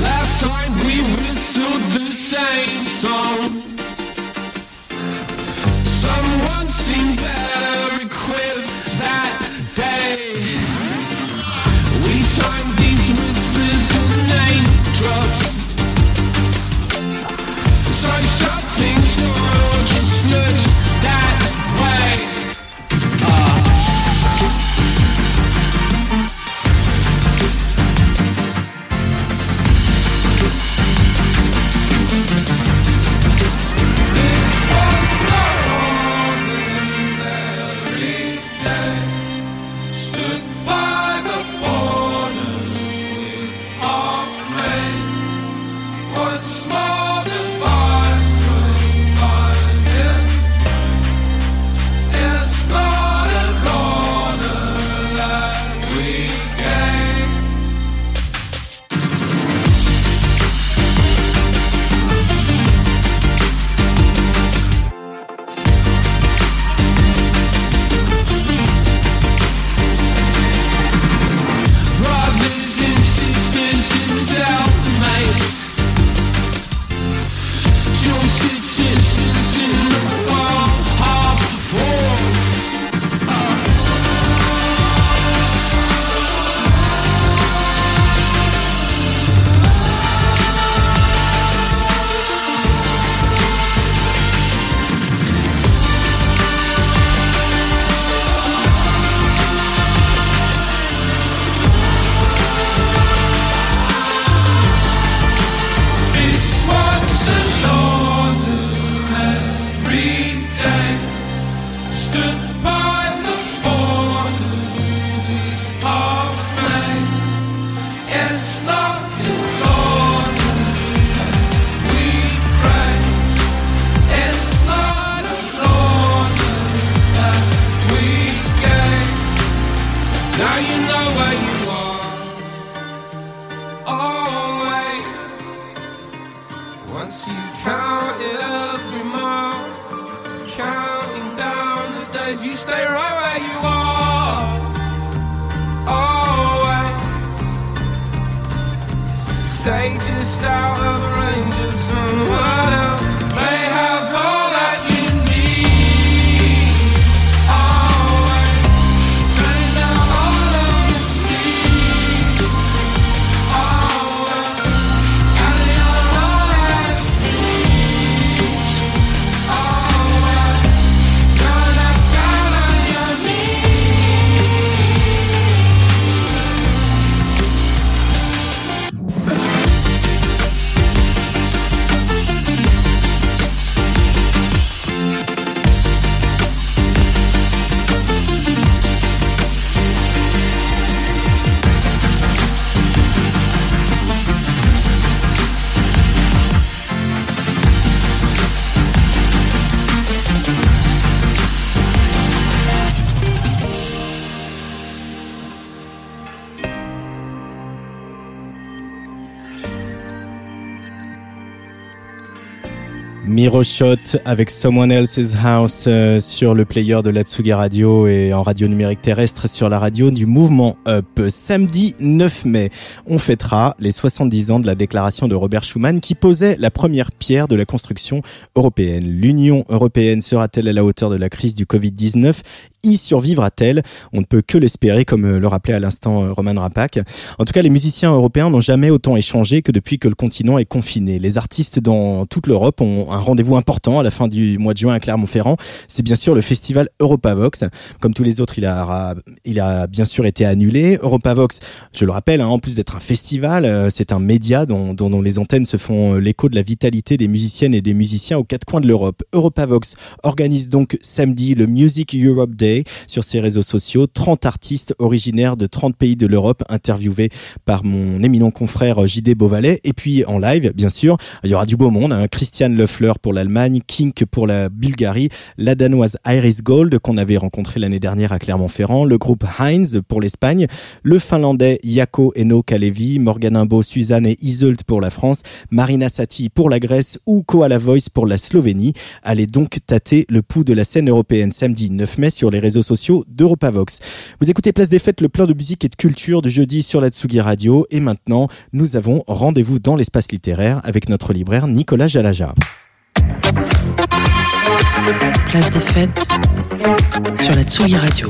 Last time we whistled the same song. Miroshot avec Someone Else's House euh, sur le player de l'Atsugi Radio et en radio numérique terrestre sur la radio du mouvement Up. Samedi 9 mai, on fêtera les 70 ans de la déclaration de Robert Schuman qui posait la première pierre de la construction européenne. L'Union européenne sera-t-elle à la hauteur de la crise du Covid-19 y survivra-t-elle On ne peut que l'espérer, comme euh, le rappelait à l'instant euh, Roman Rapak. En tout cas, les musiciens européens n'ont jamais autant échangé que depuis que le continent est confiné. Les artistes dans toute l'Europe ont un rendez-vous important à la fin du mois de juin à Clermont-Ferrand. C'est bien sûr le festival Europavox. Comme tous les autres, il a, il a bien sûr été annulé. Europavox, je le rappelle, hein, en plus d'être un festival, euh, c'est un média dont, dont, dont les antennes se font l'écho de la vitalité des musiciennes et des musiciens aux quatre coins de l'Europe. Europavox organise donc samedi le Music Europe Day sur ses réseaux sociaux. 30 artistes originaires de 30 pays de l'Europe interviewés par mon éminent confrère JD Beauvalet. Et puis en live, bien sûr, il y aura du beau monde. Hein. Christian Leffler pour l'Allemagne, Kink pour la Bulgarie, la danoise Iris Gold qu'on avait rencontré l'année dernière à Clermont-Ferrand, le groupe Heinz pour l'Espagne, le finlandais Yako Eno Kalevi, Morgan Imbo, Suzanne et Iseult pour la France, Marina Sati pour la Grèce ou Koala Voice pour la Slovénie. Allez donc tâter le pouls de la scène européenne samedi 9 mai sur les réseaux sociaux d'Europavox. Vous écoutez Place des Fêtes, le plein de musique et de culture du jeudi sur la Tsugi Radio. Et maintenant, nous avons rendez-vous dans l'espace littéraire avec notre libraire Nicolas Jalaja. Place des Fêtes sur la Tsugi Radio.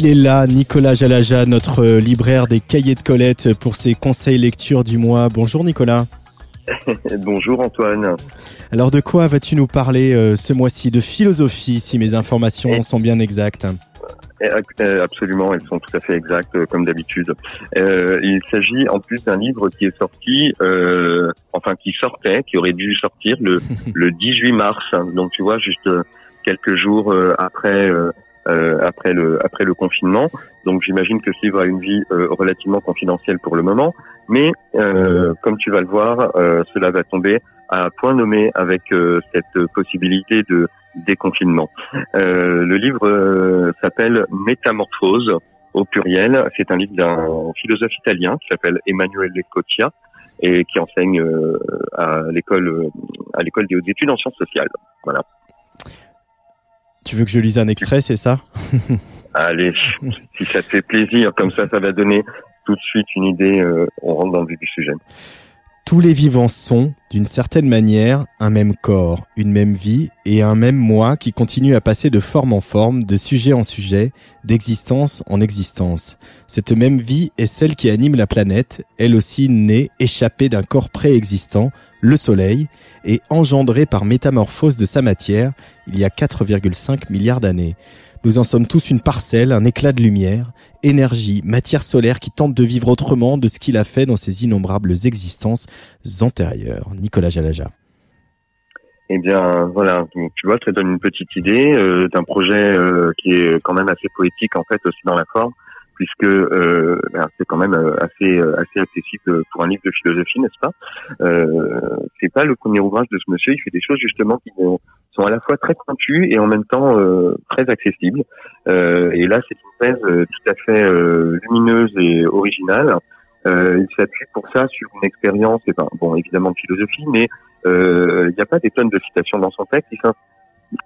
Il est là, Nicolas Jalaja, notre euh, libraire des cahiers de Colette pour ses conseils lecture du mois. Bonjour Nicolas. Bonjour Antoine. Alors de quoi vas-tu nous parler euh, ce mois-ci? De philosophie, si mes informations Eh. sont bien exactes. Euh, Absolument, elles sont tout à fait exactes euh, comme d'habitude. Euh, il s'agit en plus d'un livre qui est sorti, euh, enfin qui sortait, qui aurait dû sortir le, le 18 mars. Donc tu vois, juste quelques jours après après le après le confinement. Donc j'imagine que livre a une vie euh, relativement confidentielle pour le moment, mais euh, comme tu vas le voir, euh, cela va tomber à point nommé avec euh, cette possibilité de déconfinement. Euh, le livre euh, s'appelle Métamorphose au pluriel. C'est un livre d'un philosophe italien qui s'appelle Emanuele Coccia et qui enseigne euh, à l'école euh, à l'école des hautes études en sciences sociales. Voilà. Tu veux que je lise un extrait, c'est ça? Allez, si ça te fait plaisir, comme ça, ça va donner tout de suite une idée. euh, on rentre dans le vif du sujet. Tous les vivants sont, d'une certaine manière, un même corps, une même vie et un même moi qui continue à passer de forme en forme, de sujet en sujet, d'existence en existence. Cette même vie est celle qui anime la planète, elle aussi née, échappée d'un corps préexistant, le Soleil, et engendrée par métamorphose de sa matière il y a 4,5 milliards d'années. Nous en sommes tous une parcelle, un éclat de lumière, énergie, matière solaire qui tente de vivre autrement de ce qu'il a fait dans ses innombrables existences antérieures. Nicolas Jalaja. Eh bien, voilà. Tu vois, ça donne une petite idée euh, d'un projet euh, qui est quand même assez poétique en fait aussi dans la forme, puisque euh, ben, c'est quand même euh, assez euh, assez accessible pour un livre de philosophie, n'est-ce pas? Euh, C'est pas le premier ouvrage de ce monsieur. Il fait des choses justement qui sont à la fois très pointues et en même temps euh, très accessibles. Euh, et là, c'est une thèse tout à fait lumineuse et originale. il s'appuie pour ça sur une expérience, et ben, bon, évidemment de philosophie, mais il n'y a pas des tonnes de citations dans son texte. Il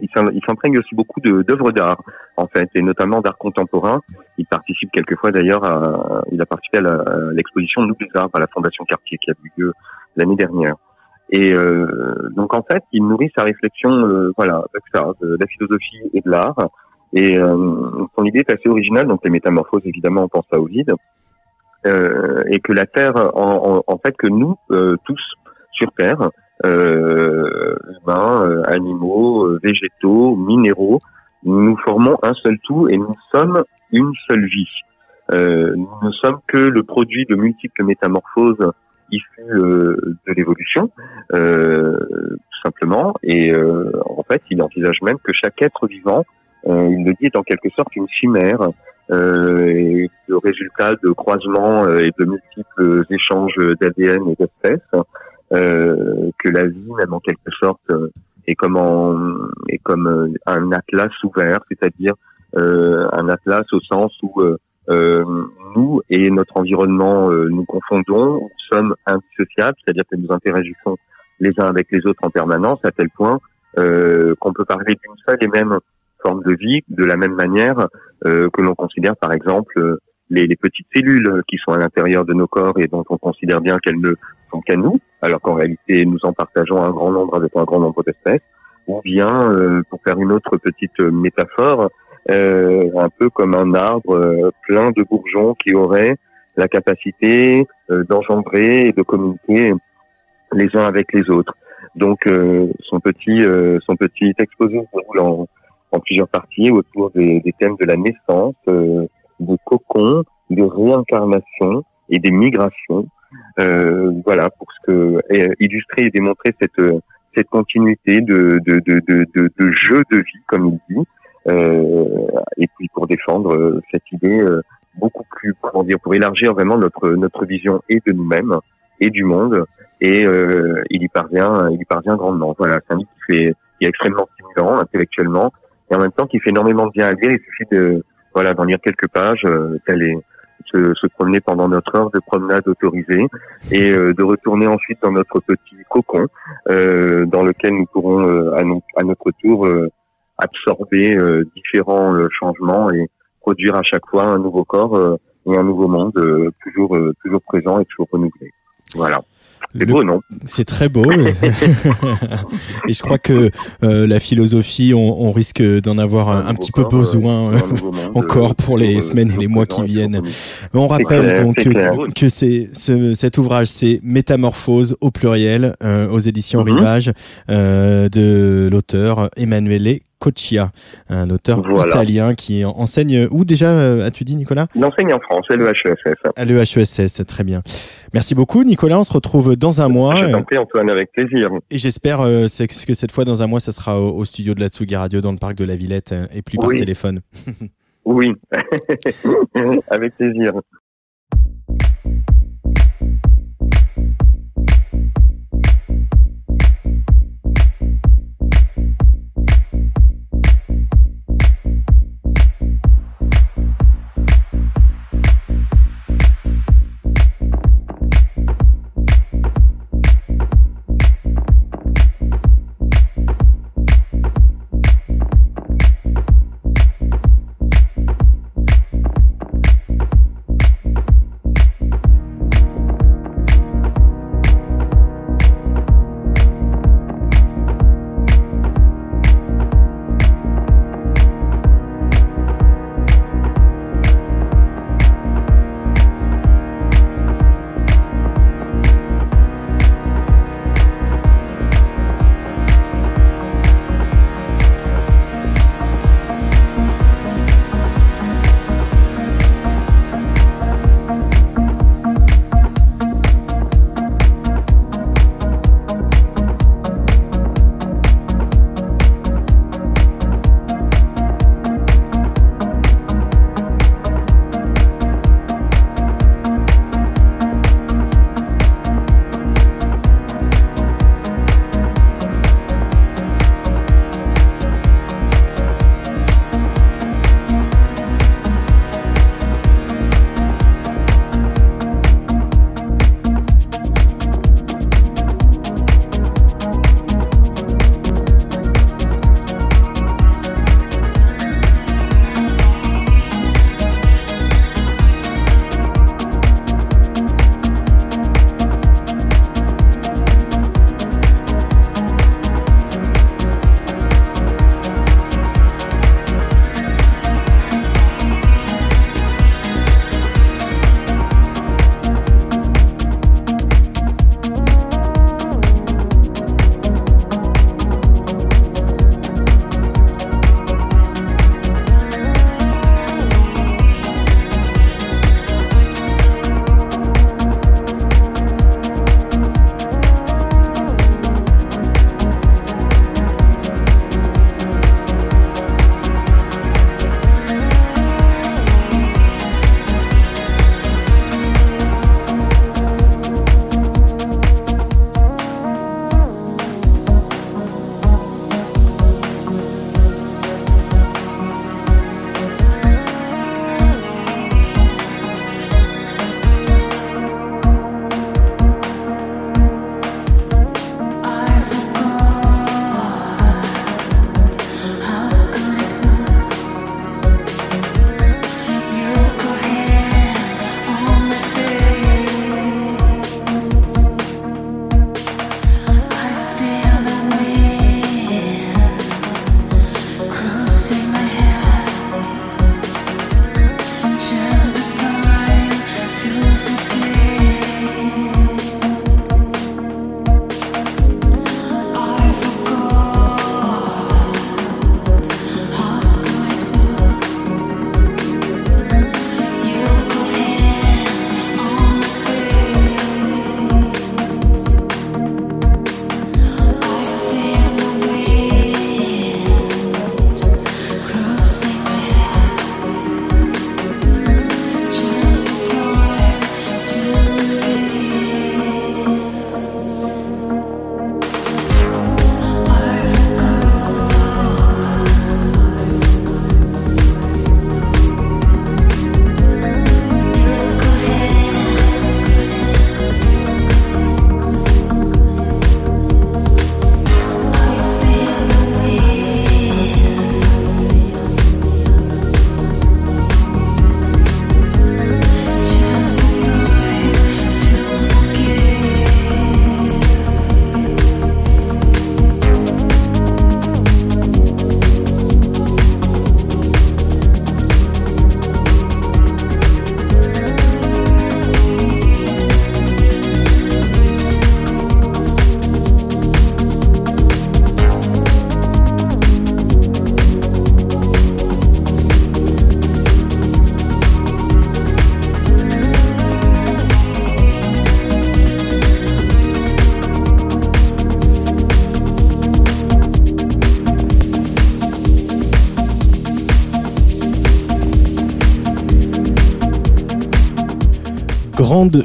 il s'imprègne aussi beaucoup d'œuvres d'art, en fait, et notamment d'art contemporain. Il participe quelquefois d'ailleurs à, il a participé à l'exposition Nous des Arts à la Fondation Cartier qui a eu lieu l'année dernière. Et euh, donc en fait, il nourrit sa réflexion, euh, voilà, avec ça, de la philosophie et de l'art. Et euh, son idée est assez originale. Donc les métamorphoses, évidemment, on pense à Ovide, euh, et que la Terre, en, en, en fait, que nous euh, tous sur Terre, humains, euh, animaux, euh, végétaux, minéraux. Nous formons un seul tout et nous sommes une seule vie. Euh, nous ne sommes que le produit de multiples métamorphoses issues de l'évolution, euh, tout simplement. Et en fait, il envisage même que chaque être vivant, il le dit, est en quelque sorte une chimère, euh, le résultat de croisements et de multiples échanges d'ADN et d'espèces. Euh, que la vie, même en quelque sorte, euh, est comme est comme euh, un atlas ouvert, c'est-à-dire un atlas au sens où nous et notre environnement nous confondons, sommes indissociables, c'est-à-dire que nous interagissons les uns avec les autres en permanence, à tel point euh, qu'on peut parler d'une seule et même forme de vie de la même manière euh, que l'on considère par exemple les, les, petites cellules qui sont à l'intérieur de nos corps et dont on considère bien qu'elles ne sont qu'à nous, alors qu'en réalité nous en partageons un grand nombre avec un grand nombre d'espèces, ou bien, euh, pour faire une autre petite métaphore, euh, un peu comme un arbre euh, plein de bourgeons qui auraient la capacité d'engendrer et de communiquer les uns avec les autres. Donc son petit son petit exposé se déroule en, plusieurs parties autour des, thèmes de la naissance, des cocons, des réincarnations et des migrations. Euh, voilà, pour ce que illustrer et démontrer cette cette continuité de de, de, de, de jeu de vie, comme il dit, euh, et puis pour défendre euh, cette idée euh, beaucoup plus, comment dire, pour élargir vraiment notre notre vision et de nous-mêmes et du monde, et euh, il y parvient, il y parvient grandement. Voilà, c'est un livre qui fait, qui est extrêmement stimulant intellectuellement, et en même temps qui fait énormément de bien à lire. Il suffit de, voilà, d'en lire quelques pages, euh, se, se, promener pendant notre heure de promenade autorisée et euh, de retourner ensuite dans notre petit cocon euh, dans lequel nous pourrons euh, à, à, notre tour euh, absorber différents changements et produire à chaque fois un nouveau corps et un nouveau monde toujours toujours présent et toujours renouvelé. Voilà. C'est beau, non C'est très beau. et je crois que euh, la philosophie, on, on risque d'en avoir un, un petit peu besoin euh, encore pour les semaines et les mois qui viennent. On rappelle donc que, que c'est ce, cet ouvrage, c'est Métamorphose au pluriel euh, aux éditions mm-hmm. Rivage de l'auteur Emanuele Coccia, un auteur italien qui enseigne où déjà, as-tu dit Nicolas? Il enseigne en France, à l'EHESS. À l'EHESS, très bien. Merci beaucoup Nicolas, on se retrouve dans un mois. Je t'en prie Antoine, avec plaisir. Et j'espère euh, que cette fois dans un mois, ça sera au, au, studio de la Tsugi Radio dans le parc de la Villette euh, et plus oui. par téléphone. oui, avec plaisir.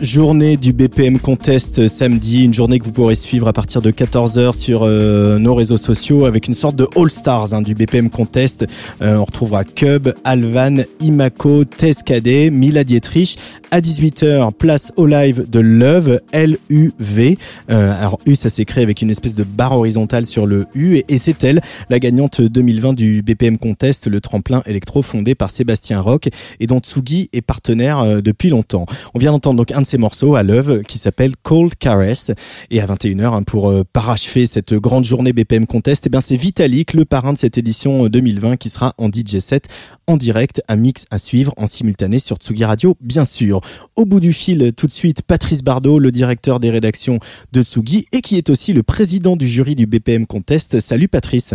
Journée du BPM Contest samedi, une journée que vous pourrez suivre à partir de 14h sur euh, nos réseaux sociaux avec une sorte de All-Stars hein, du BPM Contest. Euh, on retrouvera Cub, Alvan, Imako, Tescadé, Mila Dietrich. À 18h, place au live de Love, L-U-V. Euh, alors U, ça s'écrit avec une espèce de barre horizontale sur le U et, c'est elle, la gagnante 2020 du BPM Contest, le tremplin électro fondé par Sébastien Rock et dont Tsugi est partenaire euh, depuis longtemps. On vient d'entendre donc un de ses morceaux à l'œuvre qui s'appelle Cold Caress et à 21h hein, pour euh, parachever cette grande journée BPM Contest, eh bien c'est Vitalik, le parrain de cette édition 2020 qui sera en DJ set en direct, un mix à suivre en simultané sur Tsugi Radio bien sûr. Au bout du fil tout de suite Patrice Bardot, le directeur des rédactions de Tsugi et qui est aussi le président du jury du BPM Contest. Salut Patrice.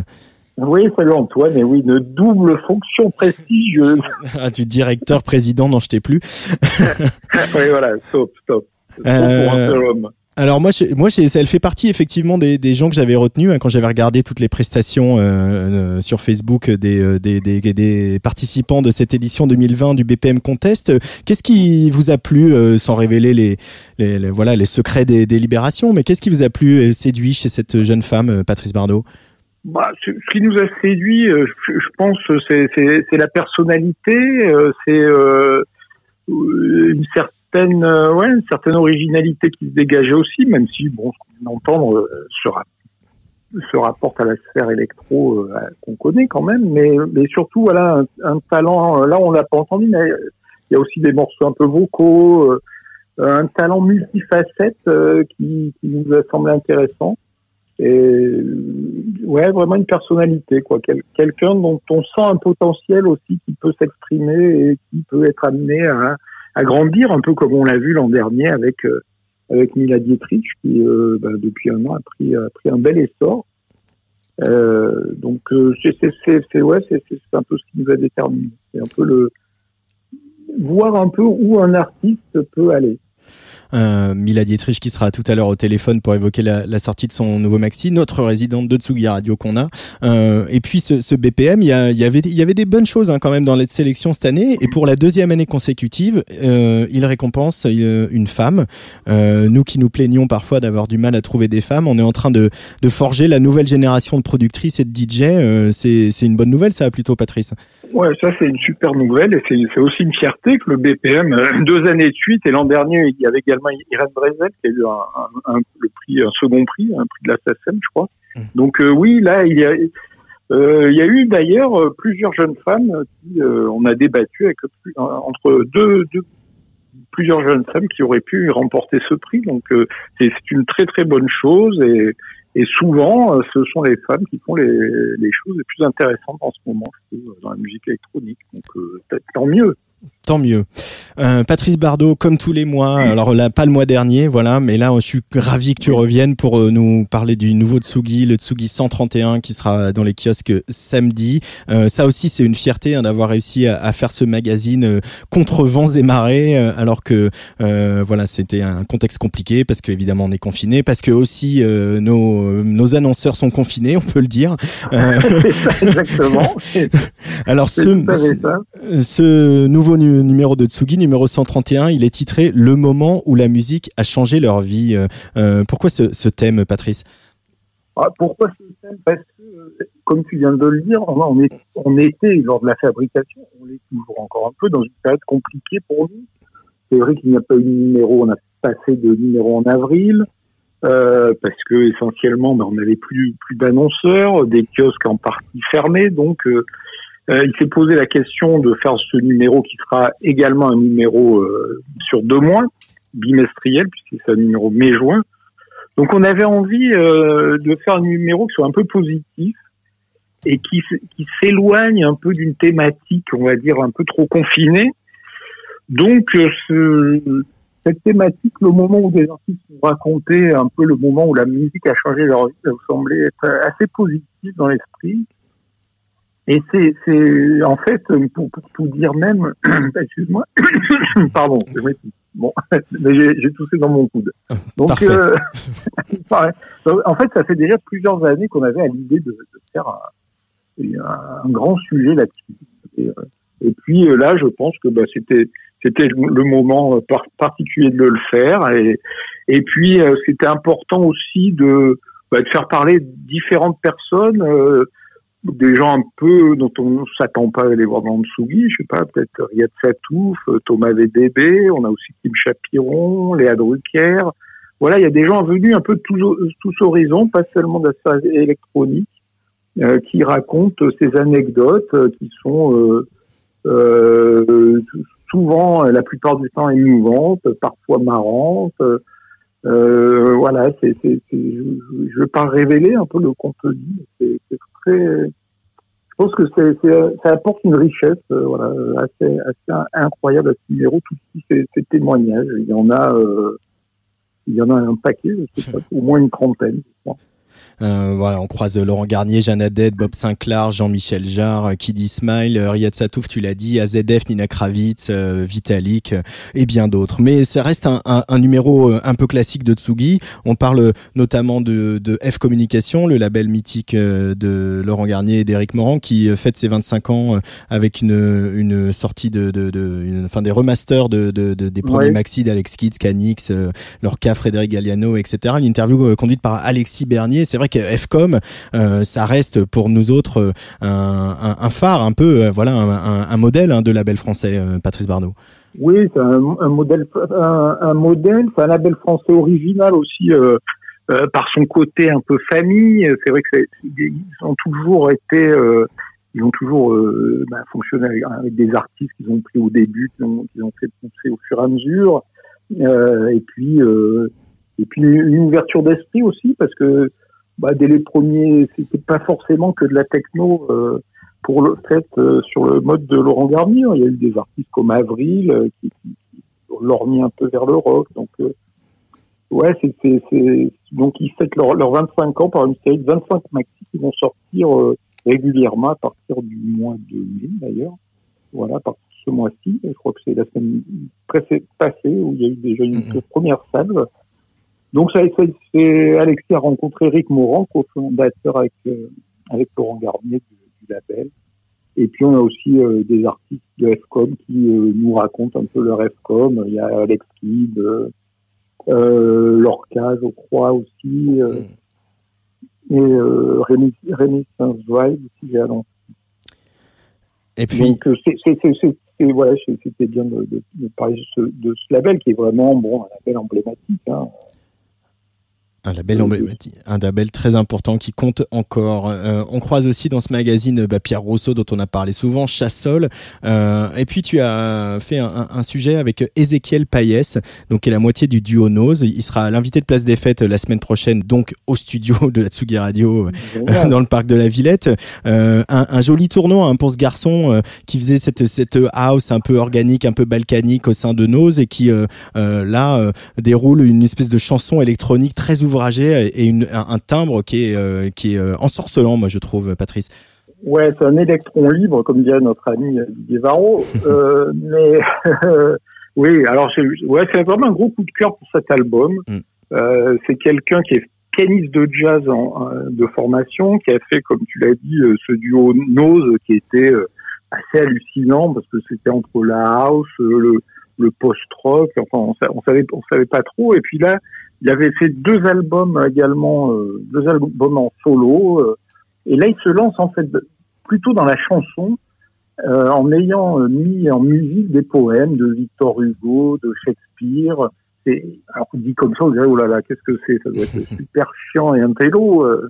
Oui, salut Antoine, et oui, une double fonction prestigieuse. Ah, du directeur président, non, je t'ai plus. oui, voilà, stop, stop. Stop Euh, pour un seul homme. Alors moi, je- moi, elle fait partie effectivement des, gens que j'avais retenus hein, quand j'avais regardé toutes les prestations euh, euh, sur Facebook des, euh, des, des, participants de cette édition 2020 du BPM Contest. Qu'est-ce qui vous a plu, sans révéler les, voilà les secrets des, libérations, mais qu'est-ce qui vous a plu, et séduit chez cette jeune femme, Patrice Bardot? Bah, ce qui nous a séduit, je, je pense, c'est la personnalité, c'est une certaine, euh, ouais, une certaine originalité qui se dégageait aussi, même si, bon, ce qu'on vient d'entendre euh, se, ra- se rapporte à la sphère électro euh, qu'on connaît quand même, mais, mais surtout, voilà, un, talent. euh, Là, on l'a pas entendu, mais il y a aussi des morceaux un peu vocaux, euh, un talent multifacette euh, qui, nous a semblé intéressant. Et euh, ouais, vraiment une personnalité, quoi. Quel- Quelqu'un dont on sent un potentiel aussi qui peut s'exprimer et qui peut être amené à, à grandir, un peu comme on l'a vu l'an dernier avec euh, avec Mila Dietrich, qui euh, bah, depuis un an a pris a pris un bel essor. Euh, donc euh, c'est ouais, c'est un peu ce qui nous a déterminé. C'est un peu le voir un peu où un artiste peut aller. Euh, Mila Dietrich qui sera tout à l'heure au téléphone pour évoquer la, sortie de son nouveau maxi, notre résidente de Tsugi Radio qu'on a. Euh, et puis ce, BPM, il y, avait des bonnes choses hein, quand même dans les sélections cette année. Et pour la deuxième année consécutive, euh, il récompense euh, une femme. Nous qui nous plaignons parfois d'avoir du mal à trouver des femmes, on est en train de, forger la nouvelle génération de productrices et de DJ. C'est une bonne nouvelle ça plutôt Patrice. Ouais, ça c'est une super nouvelle et c'est aussi une fierté que le BPM deux années de suite et l'an dernier il y avait également Irène Brezel qui a eu un, un- un- le prix un second prix un prix de la SACEM je crois. Donc euh, oui là il y a euh, il y a eu d'ailleurs euh, plusieurs jeunes femmes qui euh, on a débattu avec entre deux, deux plusieurs jeunes femmes qui auraient pu remporter ce prix donc c'est une très très bonne chose et et souvent, ce sont les femmes qui font les, les choses les plus intéressantes en ce moment, je trouve, dans la musique électronique. Donc, tant mieux. Tant mieux. Euh, Patrice Bardot, comme tous les mois, alors là, pas le mois dernier, voilà, mais là, je suis ravi que tu reviennes pour euh, nous parler du nouveau Tsugi, le Tsugi 131 qui sera dans les kiosques samedi. Euh, ça aussi, c'est une fierté hein, d'avoir réussi à, à faire ce magazine euh, contre vents et marées, alors que voilà, c'était un contexte compliqué parce qu'évidemment on est confiné, parce que aussi nos, nos annonceurs sont confinés, on peut le dire. C'est ça, exactement. Alors ce nouveau nu- numéro de Tsugi, numéro 131, il est titré Le moment où la musique a changé leur vie. Euh, euh, pourquoi ce, thème, Patrice? Ah, pourquoi ce thème? Parce que, comme tu viens de le dire, on, est, on était, lors de la fabrication, on l'est toujours encore un peu, dans une période compliquée pour nous. C'est vrai qu'il n'y a pas eu de numéro, on a passé de numéro en avril, euh, parce que essentiellement, ben, on n'avait plus, plus d'annonceurs, des kiosques en partie fermés, donc euh, il s'est posé la question de faire ce numéro qui sera également un numéro euh, sur deux mois, bimestriel, puisque c'est un numéro mai-juin. Donc on avait envie euh, de faire un numéro qui soit un peu positif et qui, s'éloigne un peu d'une thématique, on va dire, un peu trop confinée. Donc euh, ce- cette thématique, le moment où des artistes ont raconté un peu le moment où la musique a changé leur vie, ça me semblait être assez positif dans l'esprit. Et c'est, c'est en fait, pour, pour tout dire même, excuse-moi, pardon, bon, mais j'ai, j'ai toussé dans mon coude. Donc, Parfait. euh. Donc, en fait, ça fait déjà plusieurs années qu'on avait à l'idée de, de faire un, un grand sujet là-dessus. Et, euh, et puis euh, là, je pense que bah, c'était c'était le moment par- particulier de le faire. Et, et puis, euh, c'était important aussi de, bah, de faire parler différentes personnes, euh, des gens un peu dont on ne s'attend pas à les voir dans le Tsugi, je sais pas, peut-être Riyad Satouf, euh, Thomas VDB, on a aussi Kim Chapiron, Léa Drucker. Voilà, il y a des gens venus un peu de tous, horizons, pas seulement de la sphère électronique, euh, qui racontent ces anecdotes euh, qui sont euh, souvent, la plupart du temps, émouvantes, parfois marrantes. Euh, voilà, c'est, c'est, c'est- je ne veux pas révéler un peu le contenu. C'est, très. Je pense que ça apporte une richesse, euh, voilà, assez, assez incroyable à ce numéro. Tous ces, ces témoignages, il y en a, euh, il y en a un paquet, je sais pas, au moins une trentaine. je crois. Euh, voilà, on croise Laurent Garnier, Jeanne Haddad, Bob Sinclair, Jean-Michel Jarre, euh, Kiddy Smile, euh, Riyad Satouf, tu l'as dit, AZF, Nina Kravitz, Vitalik et bien d'autres. Mais ça reste un, un- un numéro un peu classique de Tsugi. On parle notamment de, de F Communication, le label mythique de Laurent Garnier et d'Éric Morand, qui fête ses 25 ans avec une, une sortie de, de, de une, enfin des remasters de, de, de- des premiers Ouais. maxi d'Alex Kidd, Canix, Lorca, Frédéric Galliano, etc. Une interview conduite par Alexis Bernier. C'est vrai que FCOM, euh, ça reste pour nous autres euh, un, phare, un peu, euh, voilà, un, modèle hein, de label français, Patrice Bardot. Oui, c'est un, modèle, un, modèle, c'est un label français original aussi par son côté un peu famille. C'est vrai que ils ont toujours été, ils ont toujours bah, fonctionné avec, des artistes qu'ils ont pris au début, qu'ils ont, qu'ils ont fait pousser au fur et à mesure. Et puis, et puis une ouverture d'esprit aussi parce que bah, dès les premiers, c'était pas forcément que de la techno. Euh, pour le fait euh, sur le mode de Laurent Garnier. Il y a eu des artistes comme Avril euh, qui, qui, qui ont lorgné un peu vers le rock. Donc, euh, ouais, c'est, donc ils fêtent leurs leur 25 ans par une série de 25 maxi qui vont sortir euh, régulièrement à partir du mois de mai d'ailleurs. Voilà, à partir de ce mois-ci. Je crois que c'est la semaine passée où il y a eu déjà une Mhm. première salve. Donc, ça, ça, c'est Alexis a rencontré Eric Morand, cofondateur avec, euh, avec Laurent Garnier du, du label. Et puis, on a aussi euh, des artistes de FCOM qui euh, nous racontent un peu leur FCOM. Il y a Alex Kidd, euh, euh, Lorca, je crois aussi, euh, et euh, Rémi, Rémi Saint-Joy aussi, j'ai annoncé. Et puis, Donc, c'est- voilà, c'était bien de, de, de parler de ce, de ce label qui est vraiment bon, un label emblématique. Hein. Un label emblématique, un label très important qui compte encore. Euh, on croise aussi dans ce magazine bah, Pierre Rousseau dont on a parlé souvent, Chassol. Euh, et puis tu as fait un, un- sujet avec Ézéchiel Payès, donc qui est la moitié du duo Nose. Il sera l'invité de Place des Fêtes la semaine prochaine, donc au studio de la Tsugi Radio euh, dans le parc de la Villette. Euh, un, un joli tournoi hein, pour ce garçon euh, qui faisait cette, cette house un peu organique, un peu balkanique au sein de Nose et qui euh, euh, là euh, déroule une espèce de chanson électronique très ouvragée et une, un, un timbre qui est, euh, qui est euh, ensorcelant, moi je trouve, Patrice. Ouais, c'est un électron libre, comme dirait notre ami Didier Varro. Euh, mais oui, alors c'est ouais, c'est vraiment un gros coup de cœur pour cet album. Mm. Euh, c'est quelqu'un qui est pianiste de jazz en, de formation, qui a fait, comme tu l'as dit, ce duo Nose qui était assez hallucinant parce que c'était entre la house, le, le post-rock, enfin on savait on savait pas trop. Et puis là, il avait fait deux albums également, euh, deux albums en solo. euh, et là, il se lance en fait plutôt dans la chanson, euh, en ayant euh, mis en musique des poèmes de Victor Hugo, de Shakespeare. Et, alors, dit comme ça, vous direz, oh là là, qu'est-ce que c'est Ça doit être super chiant et un télo. Euh,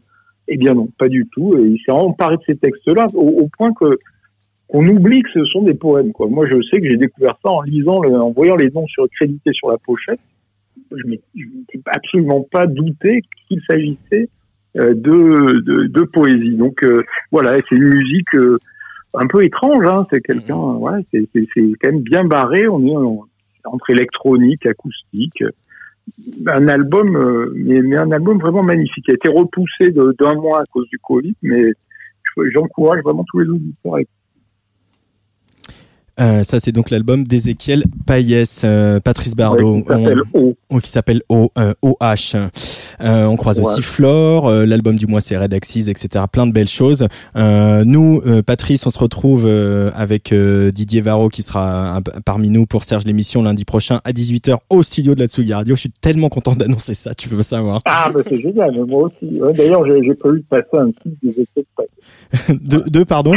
eh bien non, pas du tout. Et il s'est emparé de ces textes-là au, au point que qu'on oublie que ce sont des poèmes. Quoi. Moi, je sais que j'ai découvert ça en lisant, le, en voyant les noms sur, crédités sur la pochette. Je ne m'étais absolument pas douté qu'il s'agissait euh, de, de, de poésie. Donc euh, voilà, c'est une musique euh, un peu étrange. Hein. C'est quelqu'un, ouais, c'est quand même bien barré. On est en- entre électronique, acoustique. Un album, euh, mais, mais un album vraiment magnifique. Il a été repoussé d'un mois à cause du Covid, mais je- j'encourage vraiment tous les auditeurs à Euh, ça, c'est donc l'album d'Ezekiel Payès, euh, Patrice Bardot. Ouais, qui s'appelle O. on- qui s'appelle O, euh, OH. On croise Ouais. aussi Flore, l'album du mois c'est Red Axis, etc. Plein de belles choses. Nous, Patrice, on se retrouve avec Didier Varro qui sera parmi nous pour Serge l'émission lundi prochain à 18h au studio de la Tsugi Radio. Je suis tellement content d'annoncer ça, tu peux savoir. Ah, mais c'est génial, moi aussi. Ouais, D'ailleurs, j'ai prévu de passer un titre d'Ézéchiel. Deux, deux, pardon?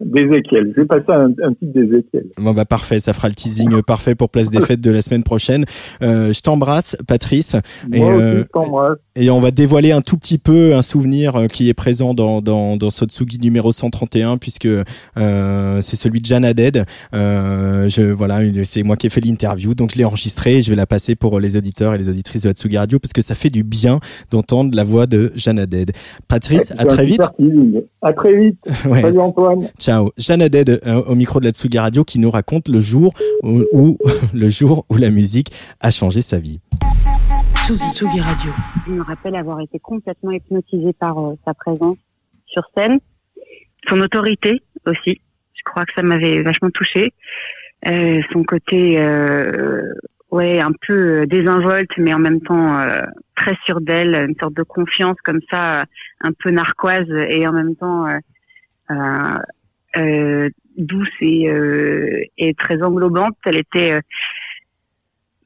D'Ézéchiel. Je vais passer un, un titre d'Ézéchiel. Bon bah parfait, ça fera le teasing parfait pour Place des Fêtes de la semaine prochaine. Euh, je t'embrasse, Patrice. Et, Moi euh, aussi, t'embrasse. Et on va dévoiler un tout petit peu un souvenir euh, qui est présent dans, dans, dans Sotsugi numéro 131 puisque euh, c'est celui de Jan Haddad. Euh, je, voilà, c'est moi qui ai fait l'interview, donc je l'ai enregistré et je vais la passer pour les auditeurs et les auditrices de Hatsugi Radio parce que ça fait du bien d'entendre la voix de Haddad. Patrice, Ouais, à très vite. À très vite. Ouais. Salut Antoine. Ciao. Jeanne Haddad euh, au micro de la Tsugi Radio qui nous raconte le jour où, où- le jour où la musique a changé sa vie. Tsugi, Tsugi Radio. Je me rappelle avoir été complètement hypnotisée par euh, sa présence sur scène, son autorité aussi. Je crois que ça m'avait vachement touchée. Euh, son côté, euh, ouais, un peu désinvolte, mais en même temps euh, très sûr d'elle, une sorte de confiance comme ça, un peu narquoise et en même temps euh, euh, euh, douce et, euh, et très englobante. Elle était euh,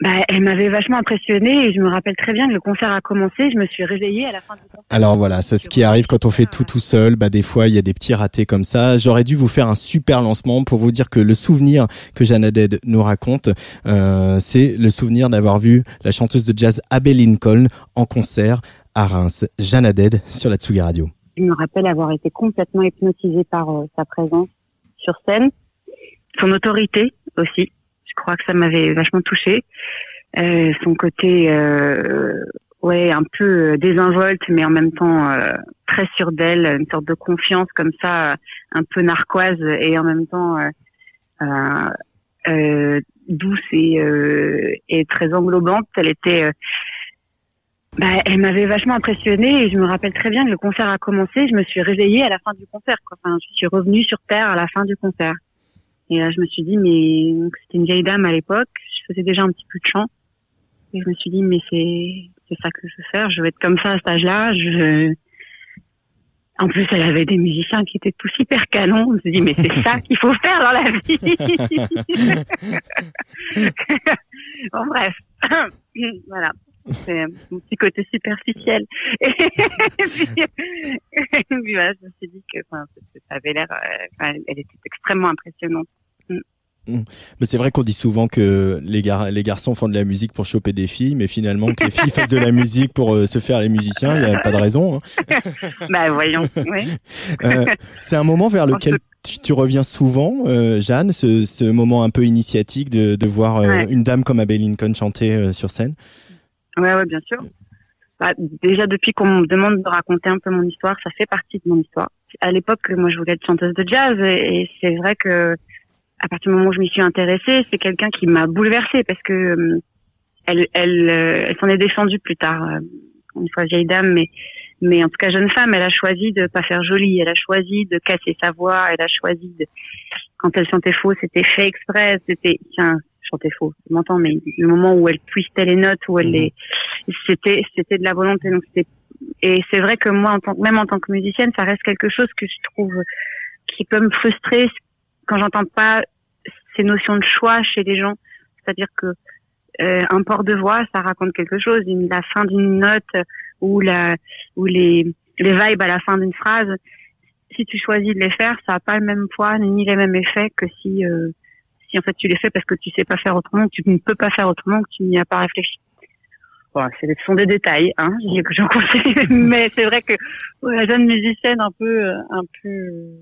bah, elle m'avait vachement impressionnée et je me rappelle très bien que le concert a commencé. Je me suis réveillée à la fin du concert. Alors voilà, c'est ce qui arrive quand on fait tout tout seul. Bah des fois il y a des petits ratés comme ça. J'aurais dû vous faire un super lancement pour vous dire que le souvenir que Jeanne Haddad nous raconte, euh, c'est le souvenir d'avoir vu la chanteuse de jazz Abby Lincoln en concert à Reims. Jeanne Haddad sur la Tsugi Radio. Je me rappelle avoir été complètement hypnotisée par euh, sa présence sur scène, son autorité aussi. Je crois que ça m'avait vachement touchée. Euh, son côté, euh, ouais, un peu désinvolte, mais en même temps euh, très sûr d'elle, une sorte de confiance comme ça, un peu narquoise et en même temps euh, euh, douce et, et très englobante. Elle était bah, elle m'avait vachement impressionnée et je me rappelle très bien que le concert a commencé. Je me suis réveillée à la fin du concert. Quoi. Enfin, je suis revenue sur Terre à la fin du concert. Et là, je me suis dit, mais c'était une vieille dame à l'époque. Je faisais déjà un petit peu de chant. Et je me suis dit, mais c'est c'est ça que je veux faire. Je veux être comme ça à cet âge-là. Je. En plus, elle avait des musiciens qui étaient tous hyper canons. Je me suis dit, mais c'est ça qu'il faut faire dans la vie. bon, bref. voilà. C'est mon petit côté superficiel. Et puis, et puis voilà, je me suis dit que enfin, ça avait l'air, euh, enfin, elle était extrêmement impressionnante. Mais c'est vrai qu'on dit souvent que les, gar- les garçons font de la musique pour choper des filles, mais finalement que les filles fassent de la musique pour euh, se faire les musiciens, il n'y a pas de raison. hein. bah voyons, oui. Euh, c'est un moment vers lequel tu, tu reviens souvent, euh, Jeanne, ce, ce moment un peu initiatique de, de voir Ouais. une dame comme Abbey Lincoln chanter sur scène? Ouais, ouais, bien sûr. Bah, déjà, depuis qu'on me demande de raconter un peu mon histoire, ça fait partie de mon histoire. À l'époque, moi, je voulais être chanteuse de jazz et, c'est vrai que à partir du moment où je m'y suis intéressée, c'est quelqu'un qui m'a bouleversée parce que euh, elle, elle, euh, elle s'en est défendue plus tard. euh, Une fois vieille dame, mais mais en tout cas jeune femme, elle a choisi de pas faire jolie, elle a choisi de casser sa voix, elle a choisi de quand elle chantait faux, c'était fait exprès, c'était chanter faux, m'entends, mais le moment où elle twistait les notes, où elle les c'était c'était de la volonté donc c'était et c'est vrai que moi en tant que même en tant que musicienne ça reste quelque chose que je trouve qui peut me frustrer quand j'entends pas ces notions de choix chez les gens. C'est-à-dire que euh, un port de voix ça raconte quelque chose une, la fin d'une note ou la ou les les vibes à la fin d'une phrase. Si tu choisis de les faire ça a pas le même poids ni les mêmes effets que si euh, si en fait tu les fais parce que tu sais pas faire autrement que tu ne peux pas faire autrement que tu n'y as pas réfléchi Bon, ce sont des détails, hein, que j'en conseille, mais c'est vrai que la jeune musicienne un peu, euh, un peu, euh,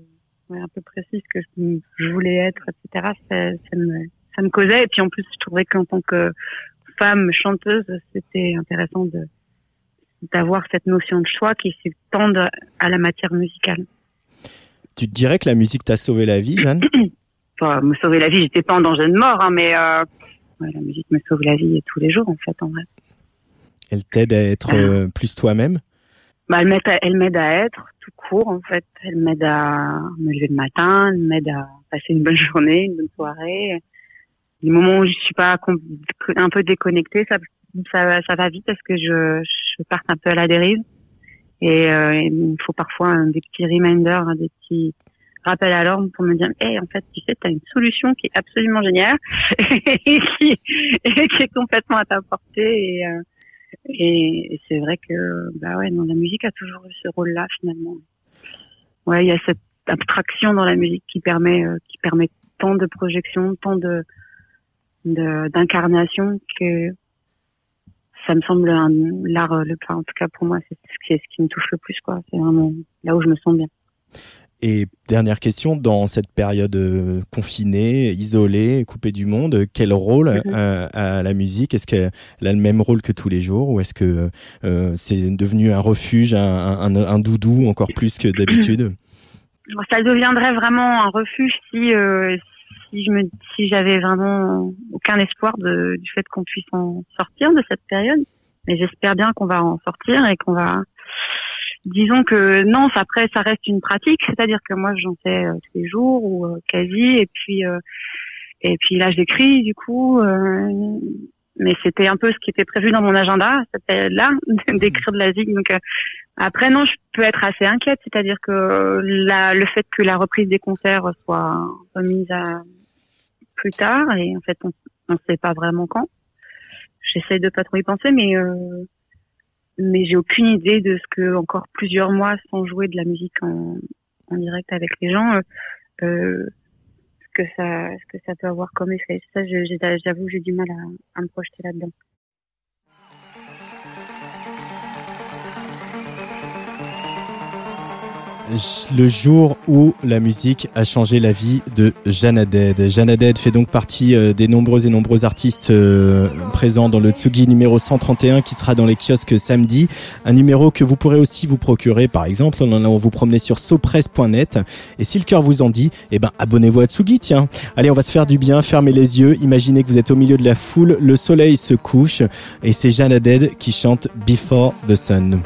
ouais, un peu précise que je, voulais être, etc. Ça, ça me, ça me causait. Et puis en plus, je trouvais qu'en tant que femme chanteuse, c'était intéressant de d'avoir cette notion de choix qui s'étende à la matière musicale. Tu te dirais que la musique t'a sauvé la vie, Jeanne? Me sauver la vie, j'étais pas en danger de mort, hein, mais euh, ouais, la musique me sauve la vie tous les jours, en fait, en vrai. Elle t'aide à être euh, plus toi-même? Bah, elle m'aide à, être tout court en fait. Elle m'aide à me lever le matin, elle m'aide à passer une bonne journée, une bonne soirée. Les moments où je suis pas un peu déconnectée, ça, ça, ça va vite parce que je, je parte un peu à la dérive. Et euh, il me faut parfois des petits reminders, hein, des petits rappels à l'ordre pour me dire, hey, en fait, tu sais, tu as une solution qui est absolument géniale et qui, est complètement à ta portée. Et, euh, et, c'est vrai que bah ouais, non, la musique a toujours eu ce rôle-là finalement. Ouais, il y a cette abstraction dans la musique qui permet euh, qui permet tant de projections, tant de d'incarnation que ça me semble l'art le enfin, en tout cas pour moi c'est ce qui ce qui me touche le plus quoi. C'est vraiment là où je me sens bien. Et dernière question, dans cette période euh, confinée, isolée, coupée du monde, quel rôle Mhm. euh, a la musique? Est-ce qu'elle a le même rôle que tous les jours? Ou est-ce que euh, c'est devenu un refuge, un, un, un doudou encore plus que d'habitude? Ça deviendrait vraiment un refuge si euh, si je me si j'avais vraiment aucun espoir de, du fait qu'on puisse en sortir de cette période. Mais j'espère bien qu'on va en sortir et qu'on va disons que non, ça, après ça reste une pratique, c'est-à-dire que moi j'en fais euh, tous les jours ou euh, quasi. Et puis euh, et puis là j'écris du coup euh, mais c'était un peu ce qui était prévu dans mon agenda cette période-là d'écrire de la zig donc euh, après, non, je peux être assez inquiète, c'est-à-dire que le fait que la reprise des concerts soit remise à plus tard, et en fait, on ne sait pas vraiment quand. J'essaie de pas trop y penser, mais euh, mais j'ai aucune idée de ce que encore plusieurs mois sans jouer de la musique en, en direct avec les gens, euh, euh, ce que ça ce que ça peut avoir comme effet. Ça, j'avoue, j'ai du mal à, à me projeter là-dedans. Le jour où la musique a changé la vie de Jeanne Haddad. Jeanne Haddad fait donc partie euh, des nombreux et nombreux artistes euh, présents dans le Tsugi numéro 131 qui sera dans les kiosques samedi. Un numéro que vous pourrez aussi vous procurer par exemple en vous promener sur sopresse.net. Et si le cœur vous en dit, eh ben abonnez-vous à Tsugi tiens. Allez, on va se faire du bien, fermez les yeux, imaginez que vous êtes au milieu de la foule, le soleil se couche et c'est Jeanne qui chante Before the Sun.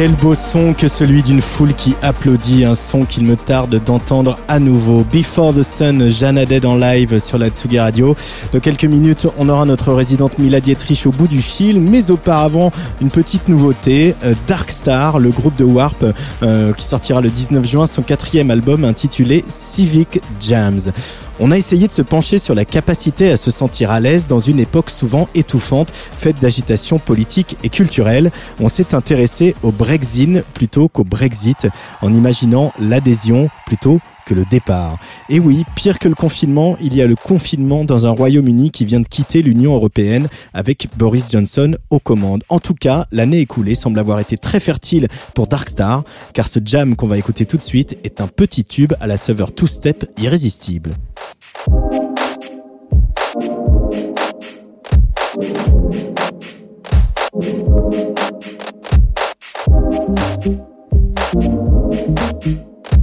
Quel beau son que celui d'une foule qui applaudit, un son qu'il me tarde d'entendre à nouveau. Before the Sun, Jeanne Haddad en live sur la Tsugi Radio. Dans quelques minutes, on aura notre résidente Mila Dietrich au bout du fil, mais auparavant, une petite nouveauté, euh, Dark Star, le groupe de Warp, euh, qui sortira le 19 juin son quatrième album intitulé Civic Jams. On a essayé de se pencher sur la capacité à se sentir à l'aise dans une époque souvent étouffante, faite d'agitation politique et culturelle. On s'est intéressé au Brexit plutôt qu'au Brexit, en imaginant l'adhésion plutôt que le départ. Et oui, pire que le confinement, il y a le confinement dans un Royaume-Uni qui vient de quitter l'Union européenne avec Boris Johnson aux commandes. En tout cas, l'année écoulée semble avoir été très fertile pour Darkstar, car ce jam qu'on va écouter tout de suite est un petit tube à la saveur two-step irrésistible.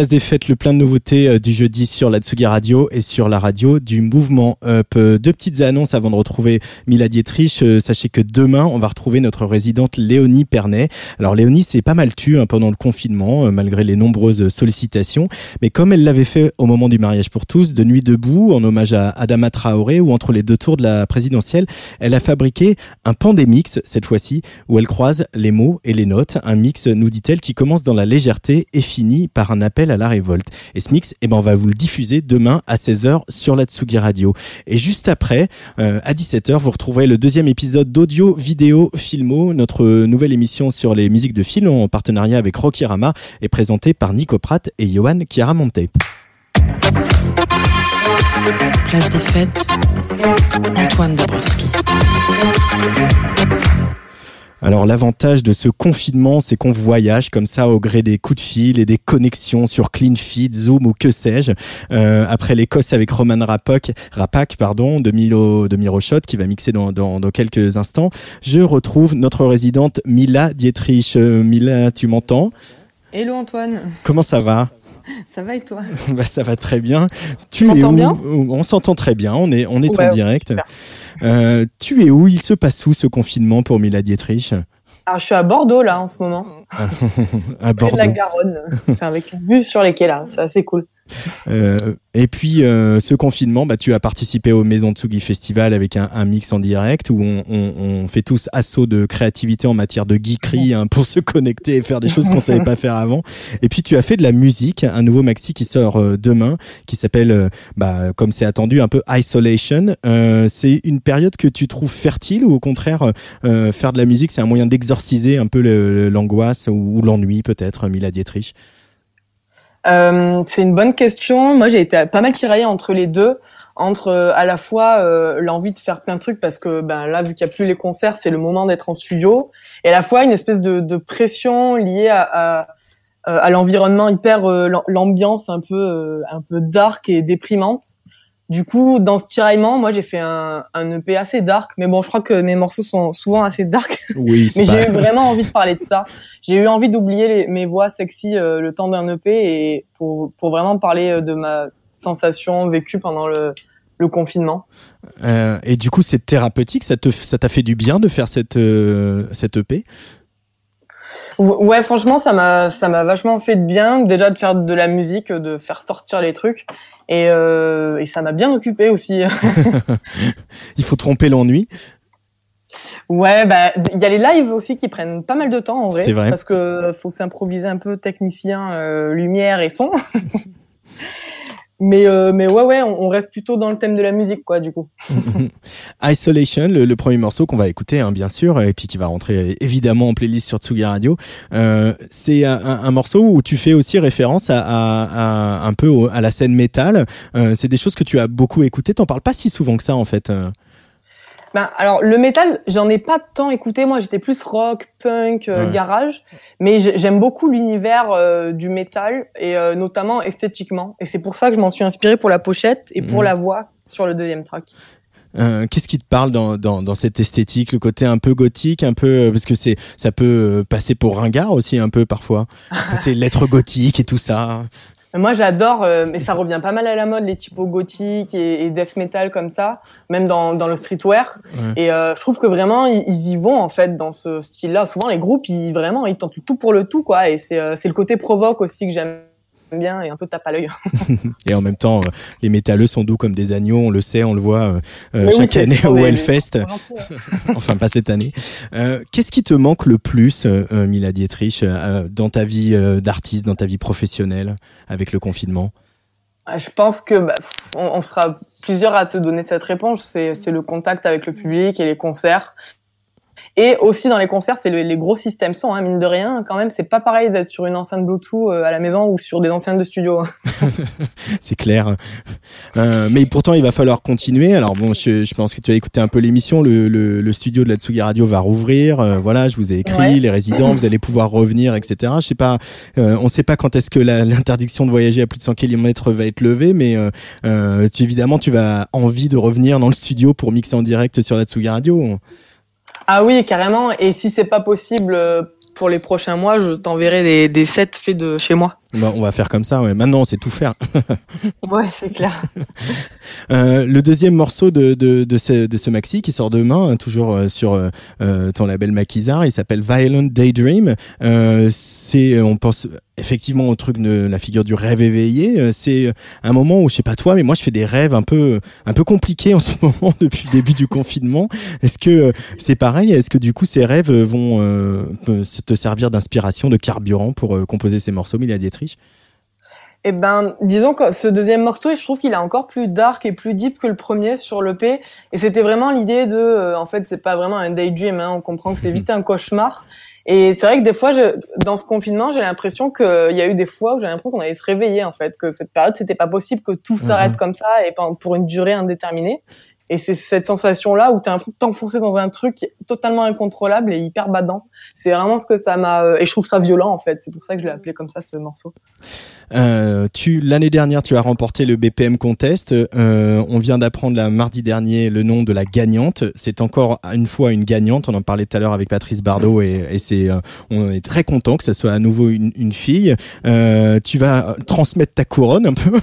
Place des Fêtes, le plein de nouveautés euh, du jeudi sur la Tsugi Radio et sur la radio du Mouvement Up. Euh, Deux petites annonces avant de retrouver Mila Dietrich. Euh, Sachez que demain, on va retrouver notre résidente Léonie Pernet. Alors Léonie s'est pas mal tue hein, pendant le confinement, malgré les nombreuses sollicitations. Mais comme elle l'avait fait au moment du mariage pour tous, de nuit debout, en hommage à Adama Traoré ou entre les deux tours de la présidentielle, elle a fabriqué un pandémix cette fois-ci, où elle croise les mots et les notes. Un mix, nous dit-elle, qui commence dans la légèreté et finit par un appel à la révolte. Et ce mix, eh ben, on va vous le diffuser demain à 16h sur la Tsugi Radio. Et juste après, euh, à 17h, vous retrouverez le deuxième épisode d'Audio, Vidéo, Filmo, notre nouvelle émission sur les musiques de film en partenariat avec Rocky Rama et présentée par Nico Pratt et Johan Chiaramonte. Place des fêtes, Antoine Dabrowski. Alors l'avantage de ce confinement, c'est qu'on voyage comme ça au gré des coups de fil et des connexions sur CleanFit, Zoom ou que sais-je. Euh, après l'Écosse avec Roman Rapak, Rapak pardon, de Milo de Miroshot qui va mixer dans, dans, dans quelques instants, je retrouve notre résidente Mila Dietrich. Euh, Mila, tu m'entends? Hello Antoine, Comment ça va? ça va et toi bah, ça va très bien. Tu, es où bien? On s'entend très bien. On est on est Ouais, en direct. Euh, tu es où? Il se passe où ce confinement pour Mila Dietrich? Alors je suis à Bordeaux là en ce moment, À près de Bordeaux. la Garonne, enfin, avec une vue sur les quais là, c'est assez cool. Euh, et puis euh, ce confinement, bah, tu as participé au Maison Tsugi Festival avec un, un mix en direct où on, on, on fait tous assaut de créativité en matière de geekerie hein, pour se connecter et faire des choses qu'on savait pas faire avant. Et puis tu as fait de la musique, un nouveau maxi qui sort euh, demain, qui s'appelle, bah, comme c'est attendu, un peu Isolation. C'est une période que tu trouves fertile ou au contraire faire de la musique, c'est un moyen d'exorciser un peu l'angoisse ou, ou l'ennui peut-être, Mila Dietrich? Euh, c'est une bonne question. Moi, j'ai été pas mal tiraillée entre les deux, entre euh, à la fois euh, l'envie de faire plein de trucs parce que ben là, vu qu'il y a plus les concerts, c'est le moment d'être en studio, et à la fois une espèce de, de pression liée à, à, euh, à l'environnement hyper euh, l'am- l'ambiance un peu un peu dark et déprimante. Du coup, dans ce tiraillement, moi j'ai fait un, un EP assez dark, mais bon, je crois que mes morceaux sont souvent assez dark. Oui, mais j'ai eu vraiment envie de parler de ça. J'ai eu envie d'oublier mes voix sexy euh, le temps d'un EP et pour pour vraiment parler euh, de ma sensation vécue pendant le le confinement. Euh, et du coup, c'est thérapeutique. Ça te, ça t'a fait du bien de faire cette, euh, cette EP. Ou- Ouais, franchement, ça m'a ça m'a vachement fait de bien déjà de faire de la musique, de faire sortir les trucs et euh, et ça m'a bien occupé aussi. Il faut tromper l'ennui. ouais, bah il y a les lives aussi qui prennent pas mal de temps en vrai, C'est vrai. parce que faut s'improviser un peu technicien, euh, lumière et son. mais euh, mais ouais ouais, on, reste plutôt dans le thème de la musique quoi du coup. Isolation, le, premier morceau qu'on va écouter, hein, bien sûr, et puis qui va rentrer euh, évidemment en playlist sur Tsugi Radio. Euh, c'est un, morceau où tu fais aussi référence à, à- à- un peu à la scène métal. Euh, c'est des choses que tu as beaucoup écoutées. T'en parles pas si souvent que ça, en fait. Ben, alors le métal, j'en ai pas tant écouté. Moi, j'étais plus rock, punk, euh, Ouais. garage. Mais j'ai- j'aime beaucoup l'univers euh, du métal et euh, notamment esthétiquement. Et c'est pour ça que je m'en suis inspiré pour la pochette et pour Mhm. la voix sur le deuxième track. Euh, Qu'est-ce qui te parle dans, dans, dans cette esthétique, le côté un peu gothique, un peu parce que c'est ça peut passer pour ringard aussi un peu parfois. Le côté lettres gothiques et tout ça. Moi, j'adore, euh, mais ça revient pas mal à la mode, les typos gothiques et, et death metal comme ça, même dans, dans le streetwear. Ouais. Et euh, je trouve que vraiment, ils, ils y vont en fait dans ce style-là. Souvent, les groupes, ils vraiment, ils tentent tout pour le tout, quoi. Et c'est euh, c'est le côté provoque aussi que j'aime bien et un peu tape à l'œil. Et en même temps, euh, les métalleux sont doux comme des agneaux, on le sait, on le voit euh, euh, oui, chaque année au Hellfest. enfin, pas cette année. Euh, Qu'est-ce qui te manque le plus, euh, Mila Dietrich, dans ta vie d'artiste, dans ta vie professionnelle, avec le confinement? Ah, Je pense que bah, on, on sera plusieurs à te donner cette réponse. C'est c'est le contact avec le public et les concerts. Et aussi dans les concerts, c'est le- les gros systèmes son, hein, mine de rien. Quand même, c'est pas pareil d'être sur une enceinte Bluetooth euh, à la maison ou sur des enceintes de studio. C'est clair. Euh, mais pourtant, il va falloir continuer. Alors bon, je, je pense que tu as écouté un peu l'émission. Le, le, le studio de la Tsugi Radio va rouvrir. Euh, voilà, je vous ai écrit Ouais. les résidents. Vous allez pouvoir revenir, etc. Je sais pas. euh, on sait pas quand est-ce que l'interdiction de voyager à plus de 100 km va être levée, mais euh, euh, tu, évidemment, tu vas envie de revenir dans le studio pour mixer en direct sur la Tsugi Radio. Ah oui, carrément. Et si c'est pas possible euh, pour les prochains mois, je t'enverrai des, des sets faits de chez moi. Bah, on va faire comme ça. Ouais. Maintenant, on sait tout faire. Ouais, c'est clair. Euh, le deuxième morceau de, de, de, ce, de ce maxi qui sort demain, hein, toujours euh, sur euh, euh, ton label Maquisard, il s'appelle Violent Daydream. Euh, c'est, on pense effectivement au truc de la figure du rêve éveillé. Euh, C'est un moment où, je sais pas toi, mais moi je fais des rêves un peu, un peu compliqués en ce moment depuis le début du confinement. Est-ce que euh, c'est pareil? Est-ce que du coup ces rêves vont euh, te servir d'inspiration, de carburant pour euh, composer ces morceaux, Milia Eh ben, disons que ce deuxième morceau, je trouve qu'il est encore plus dark et plus deep que le premier sur l'EP. Et c'était vraiment l'idée de, euh, en fait, c'est pas vraiment un daydream, hein, on comprend que c'est vite un cauchemar. Et c'est vrai que des fois, je, dans ce confinement, j'ai l'impression qu'il y a eu des fois où j'ai l'impression qu'on allait se réveiller, en fait, que cette période, c'était pas possible que tout s'arrête Mhm. comme ça et pour une durée indéterminée. Et c'est cette sensation-là où t'as l'impression de t'enfoncer dans un truc totalement incontrôlable et hyper badant. C'est vraiment ce que ça m'a, euh, et je trouve ça violent, en fait. C'est pour ça que je l'ai appelé comme ça, ce morceau. Euh, l'année dernière, tu as remporté le BPM Contest. Euh, on vient d'apprendre la mardi dernier le nom de la gagnante. C'est encore une fois une gagnante. On en parlait tout à l'heure avec Patrice Bardot et, c'est, on est très content que ce soit à nouveau une, fille. Tu vas transmettre ta couronne un peu.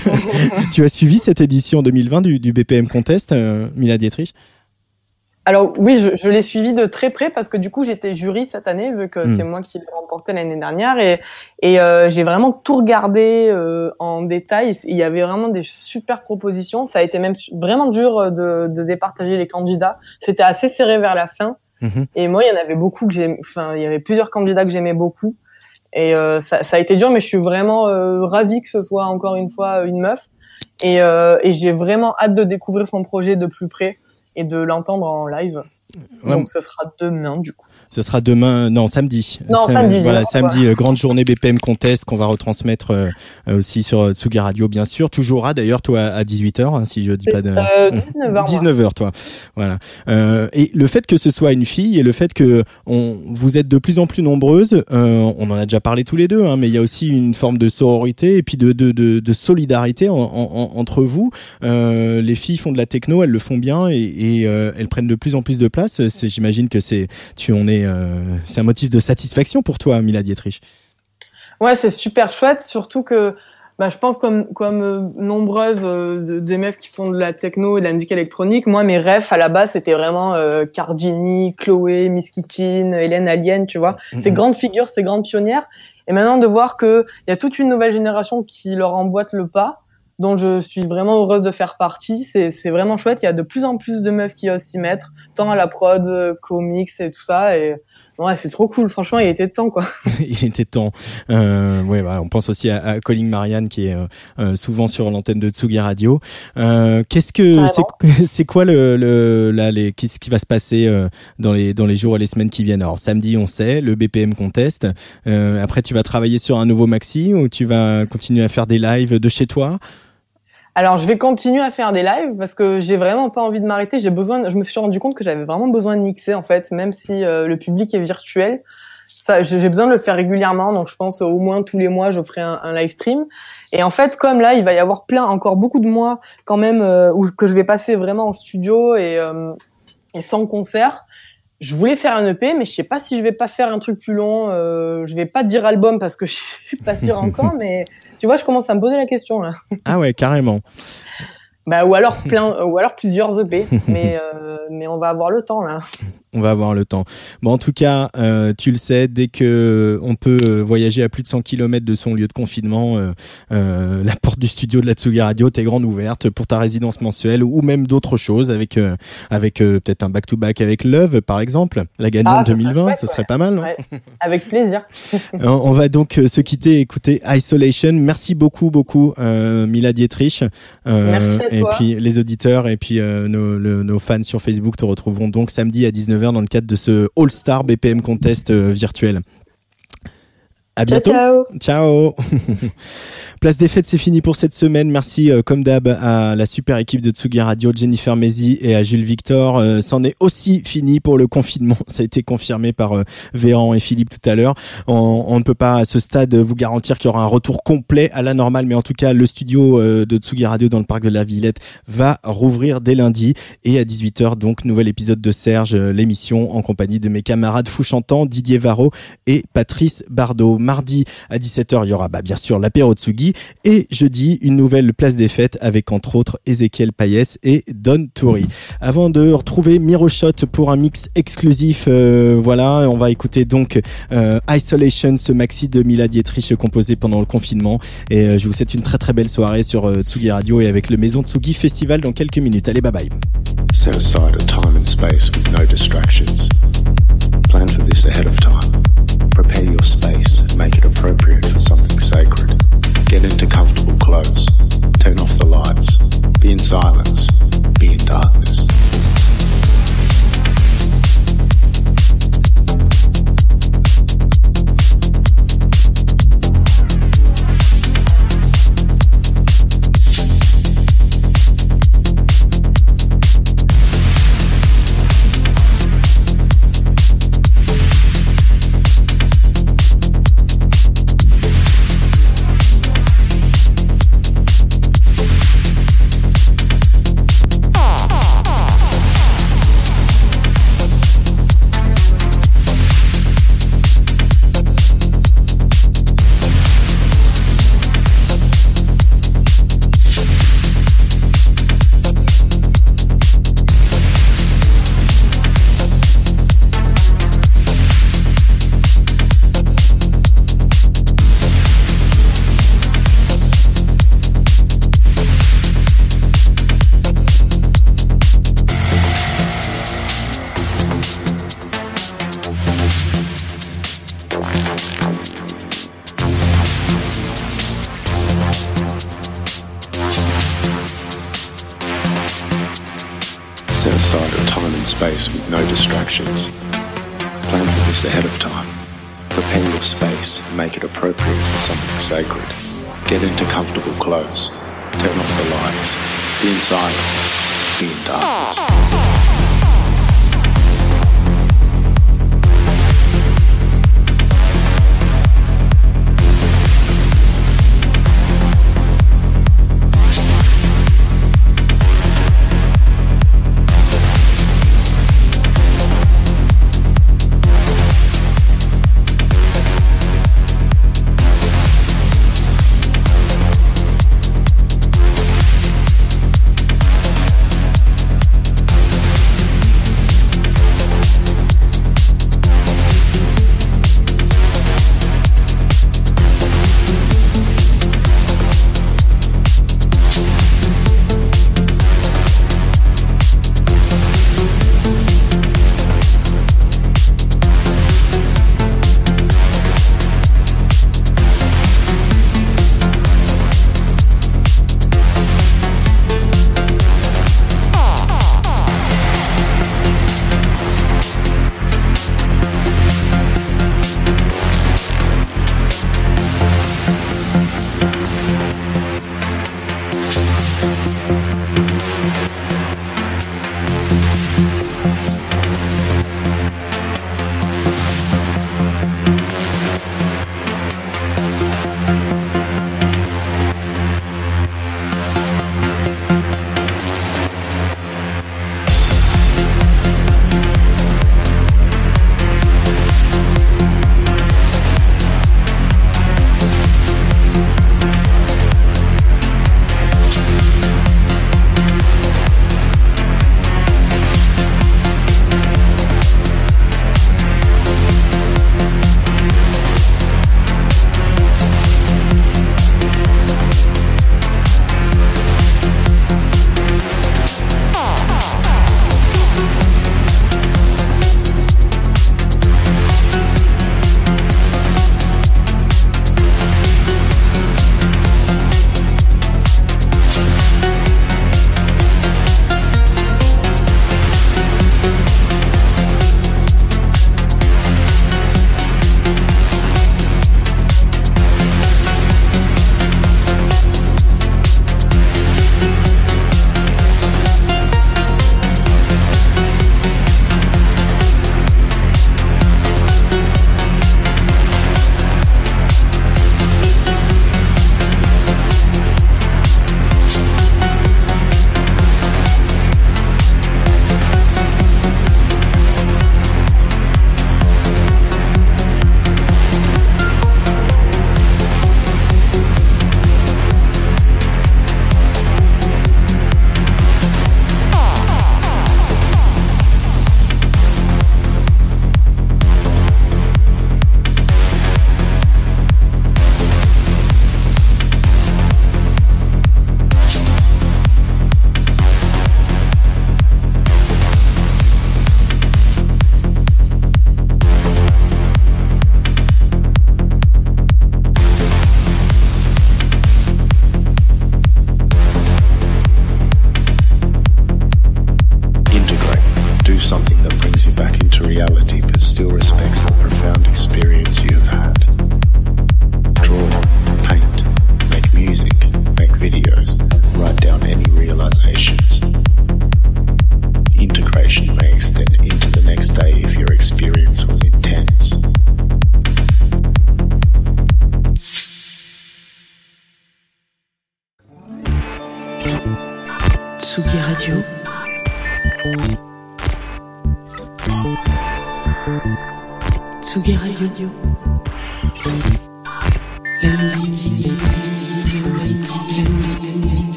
tu as suivi cette édition 2020 du, du BPM Contest, euh, Mila Dietrich. Alors oui, je, je l'ai suivi de très près parce que du coup j'étais jury cette année vu que Mm. c'est moi qui l'ai remporté l'année dernière et, et euh, j'ai vraiment tout regardé euh, en détail. Il y avait vraiment des super propositions. Ça a été même vraiment dur de, de départager les candidats. C'était assez serré vers la fin Mhm. et moi il y en avait beaucoup que. Enfin il y avait plusieurs candidats que j'aimais beaucoup et euh, ça, ça a été dur mais je suis vraiment ravie que ce soit encore une fois une meuf et, euh, et j'ai vraiment hâte de découvrir son projet de plus près et de l'entendre en live. Ouais, Donc ce sera demain du coup. Ce sera demain, non, samedi. Non, Sam- samedi, Voilà, samedi, euh, grande journée BPM Contest qu'on va retransmettre euh, aussi sur euh, Tsugi Radio, bien sûr. Toujours à, d'ailleurs, toi, à 18h, si je dis pas de... Euh, 19h. moi. 19h, toi. Voilà. Et le fait que ce soit une fille et le fait que on, vous êtes de plus en plus nombreuses, on en a déjà parlé tous les deux, hein, mais il y a aussi une forme de sororité et puis de, de, de, de solidarité en, en- en- entre vous. Les filles font de la techno, elles le font bien et, et elles prennent de plus en plus de place. C'est, j'imagine que c'est, tu en es, euh, c'est un motif de satisfaction pour toi, Mila Dietrich. Ouais, c'est super chouette, surtout que bah, je pense comme comme euh, nombreuses euh, de- des meufs qui font de la techno et de la musique électronique, moi mes rêves à la base c'était vraiment euh, Cardini, Chloé, Miss Kitchen, Hélène Alien, tu vois, Mhm. ces grandes figures, ces grandes pionnières. Et maintenant de voir que il y a toute une nouvelle génération qui leur emboîte le pas, dont je suis vraiment heureuse de faire partie, c'est c'est vraiment chouette. Il y a de plus en plus de meufs qui osent s'y mettre, tant à la prod, euh, qu'au mix et tout ça. Et ouais, c'est trop cool. Franchement, il était temps quoi. il était temps. Euh, ouais, voilà, on pense aussi à, à Colin Marianne qui est euh, euh, souvent sur l'antenne de Tsugi Radio. Euh, qu'est-ce que Carrément. c'est quoi le, le là les qu'est-ce qui va se passer euh, dans les dans les jours et les semaines qui viennent? Alors samedi, on sait le BPM contest. Euh, après, tu vas travailler sur un nouveau maxi ou tu vas continuer à faire des lives de chez toi? Alors, je vais continuer à faire des lives parce que j'ai vraiment pas envie de m'arrêter. J'ai besoin, je me suis rendu compte que j'avais vraiment besoin de mixer en fait, même si euh, le public est virtuel. Ça, j'ai besoin de le faire régulièrement, donc je pense euh, au moins tous les mois, je ferai un, un live stream. Et en fait, comme là, il va y avoir plein, encore beaucoup de mois quand même euh, où que je vais passer vraiment en studio et, euh, et sans concert. Je voulais faire un EP, mais je sais pas si je vais pas faire un truc plus long. Euh, je vais pas dire album parce que je suis pas sûre encore, mais tu vois, je commence à me poser la question là. Ah ouais, carrément. Bah, ou alors plein, ou alors plusieurs EP, mais euh, mais on va avoir le temps là. On va avoir le temps. Bon, en tout cas, euh, tu le sais, dès que on peut euh, voyager à plus de 100 km de son lieu de confinement, euh, euh, la porte du studio de la Tsugi Radio t'est grande ouverte pour ta résidence mensuelle ou même d'autres choses avec euh, avec euh, peut-être un back-to-back avec Love, par exemple, la gagnante Ah, ça serait 2020, chouette, ce serait ouais. pas mal, non Ouais, avec plaisir. On va donc se quitter et écouter Isolation. Merci beaucoup, beaucoup, euh, Mila Dietrich. Euh, Merci à et toi. puis les auditeurs et puis euh, nos, le- nos fans sur Facebook te retrouveront donc samedi à 19h dans le cadre de ce All-Star BPM Contest euh, virtuel. À Ciao, bientôt. ciao. Ciao. Place des fêtes, c'est fini pour cette semaine. Merci euh, comme d'hab à la super équipe de Tsugi Radio, Jennifer Mézi et à Jules Victor. Euh, C'en est aussi fini pour le confinement. Ça a été confirmé par euh, Véran et Philippe tout à l'heure. On, ne peut pas à ce stade vous garantir qu'il y aura un retour complet à la normale, mais en tout cas, le studio euh, de Tsugi Radio dans le parc de la Villette va rouvrir dès lundi et à 18h donc nouvel épisode de Serge, euh, l'émission en compagnie de mes camarades fou chantants Didier Varro et Patrice Bardot. Mardi à 17h, il y aura bah, bien sûr l'apéro Tsugi et jeudi une nouvelle place des fêtes avec entre autres Ezekiel Payès et Don Toury. Avant de retrouver Miroshot pour un mix exclusif, euh, voilà, on va écouter donc euh, Isolation, ce maxi de Mila Dietrich composé pendant le confinement et euh, je vous souhaite une très très belle soirée sur Tsugi Radio et avec le Maison Tsugi Festival dans quelques minutes. Allez, bye bye. Get into comfortable clothes. Turn off the lights. Be in silence. Be in darkness. Space with no distractions. Plan for this ahead of time. Prepare your space and make it appropriate for something sacred. Get into comfortable clothes. Turn off the lights. Be in silence. Be in darkness.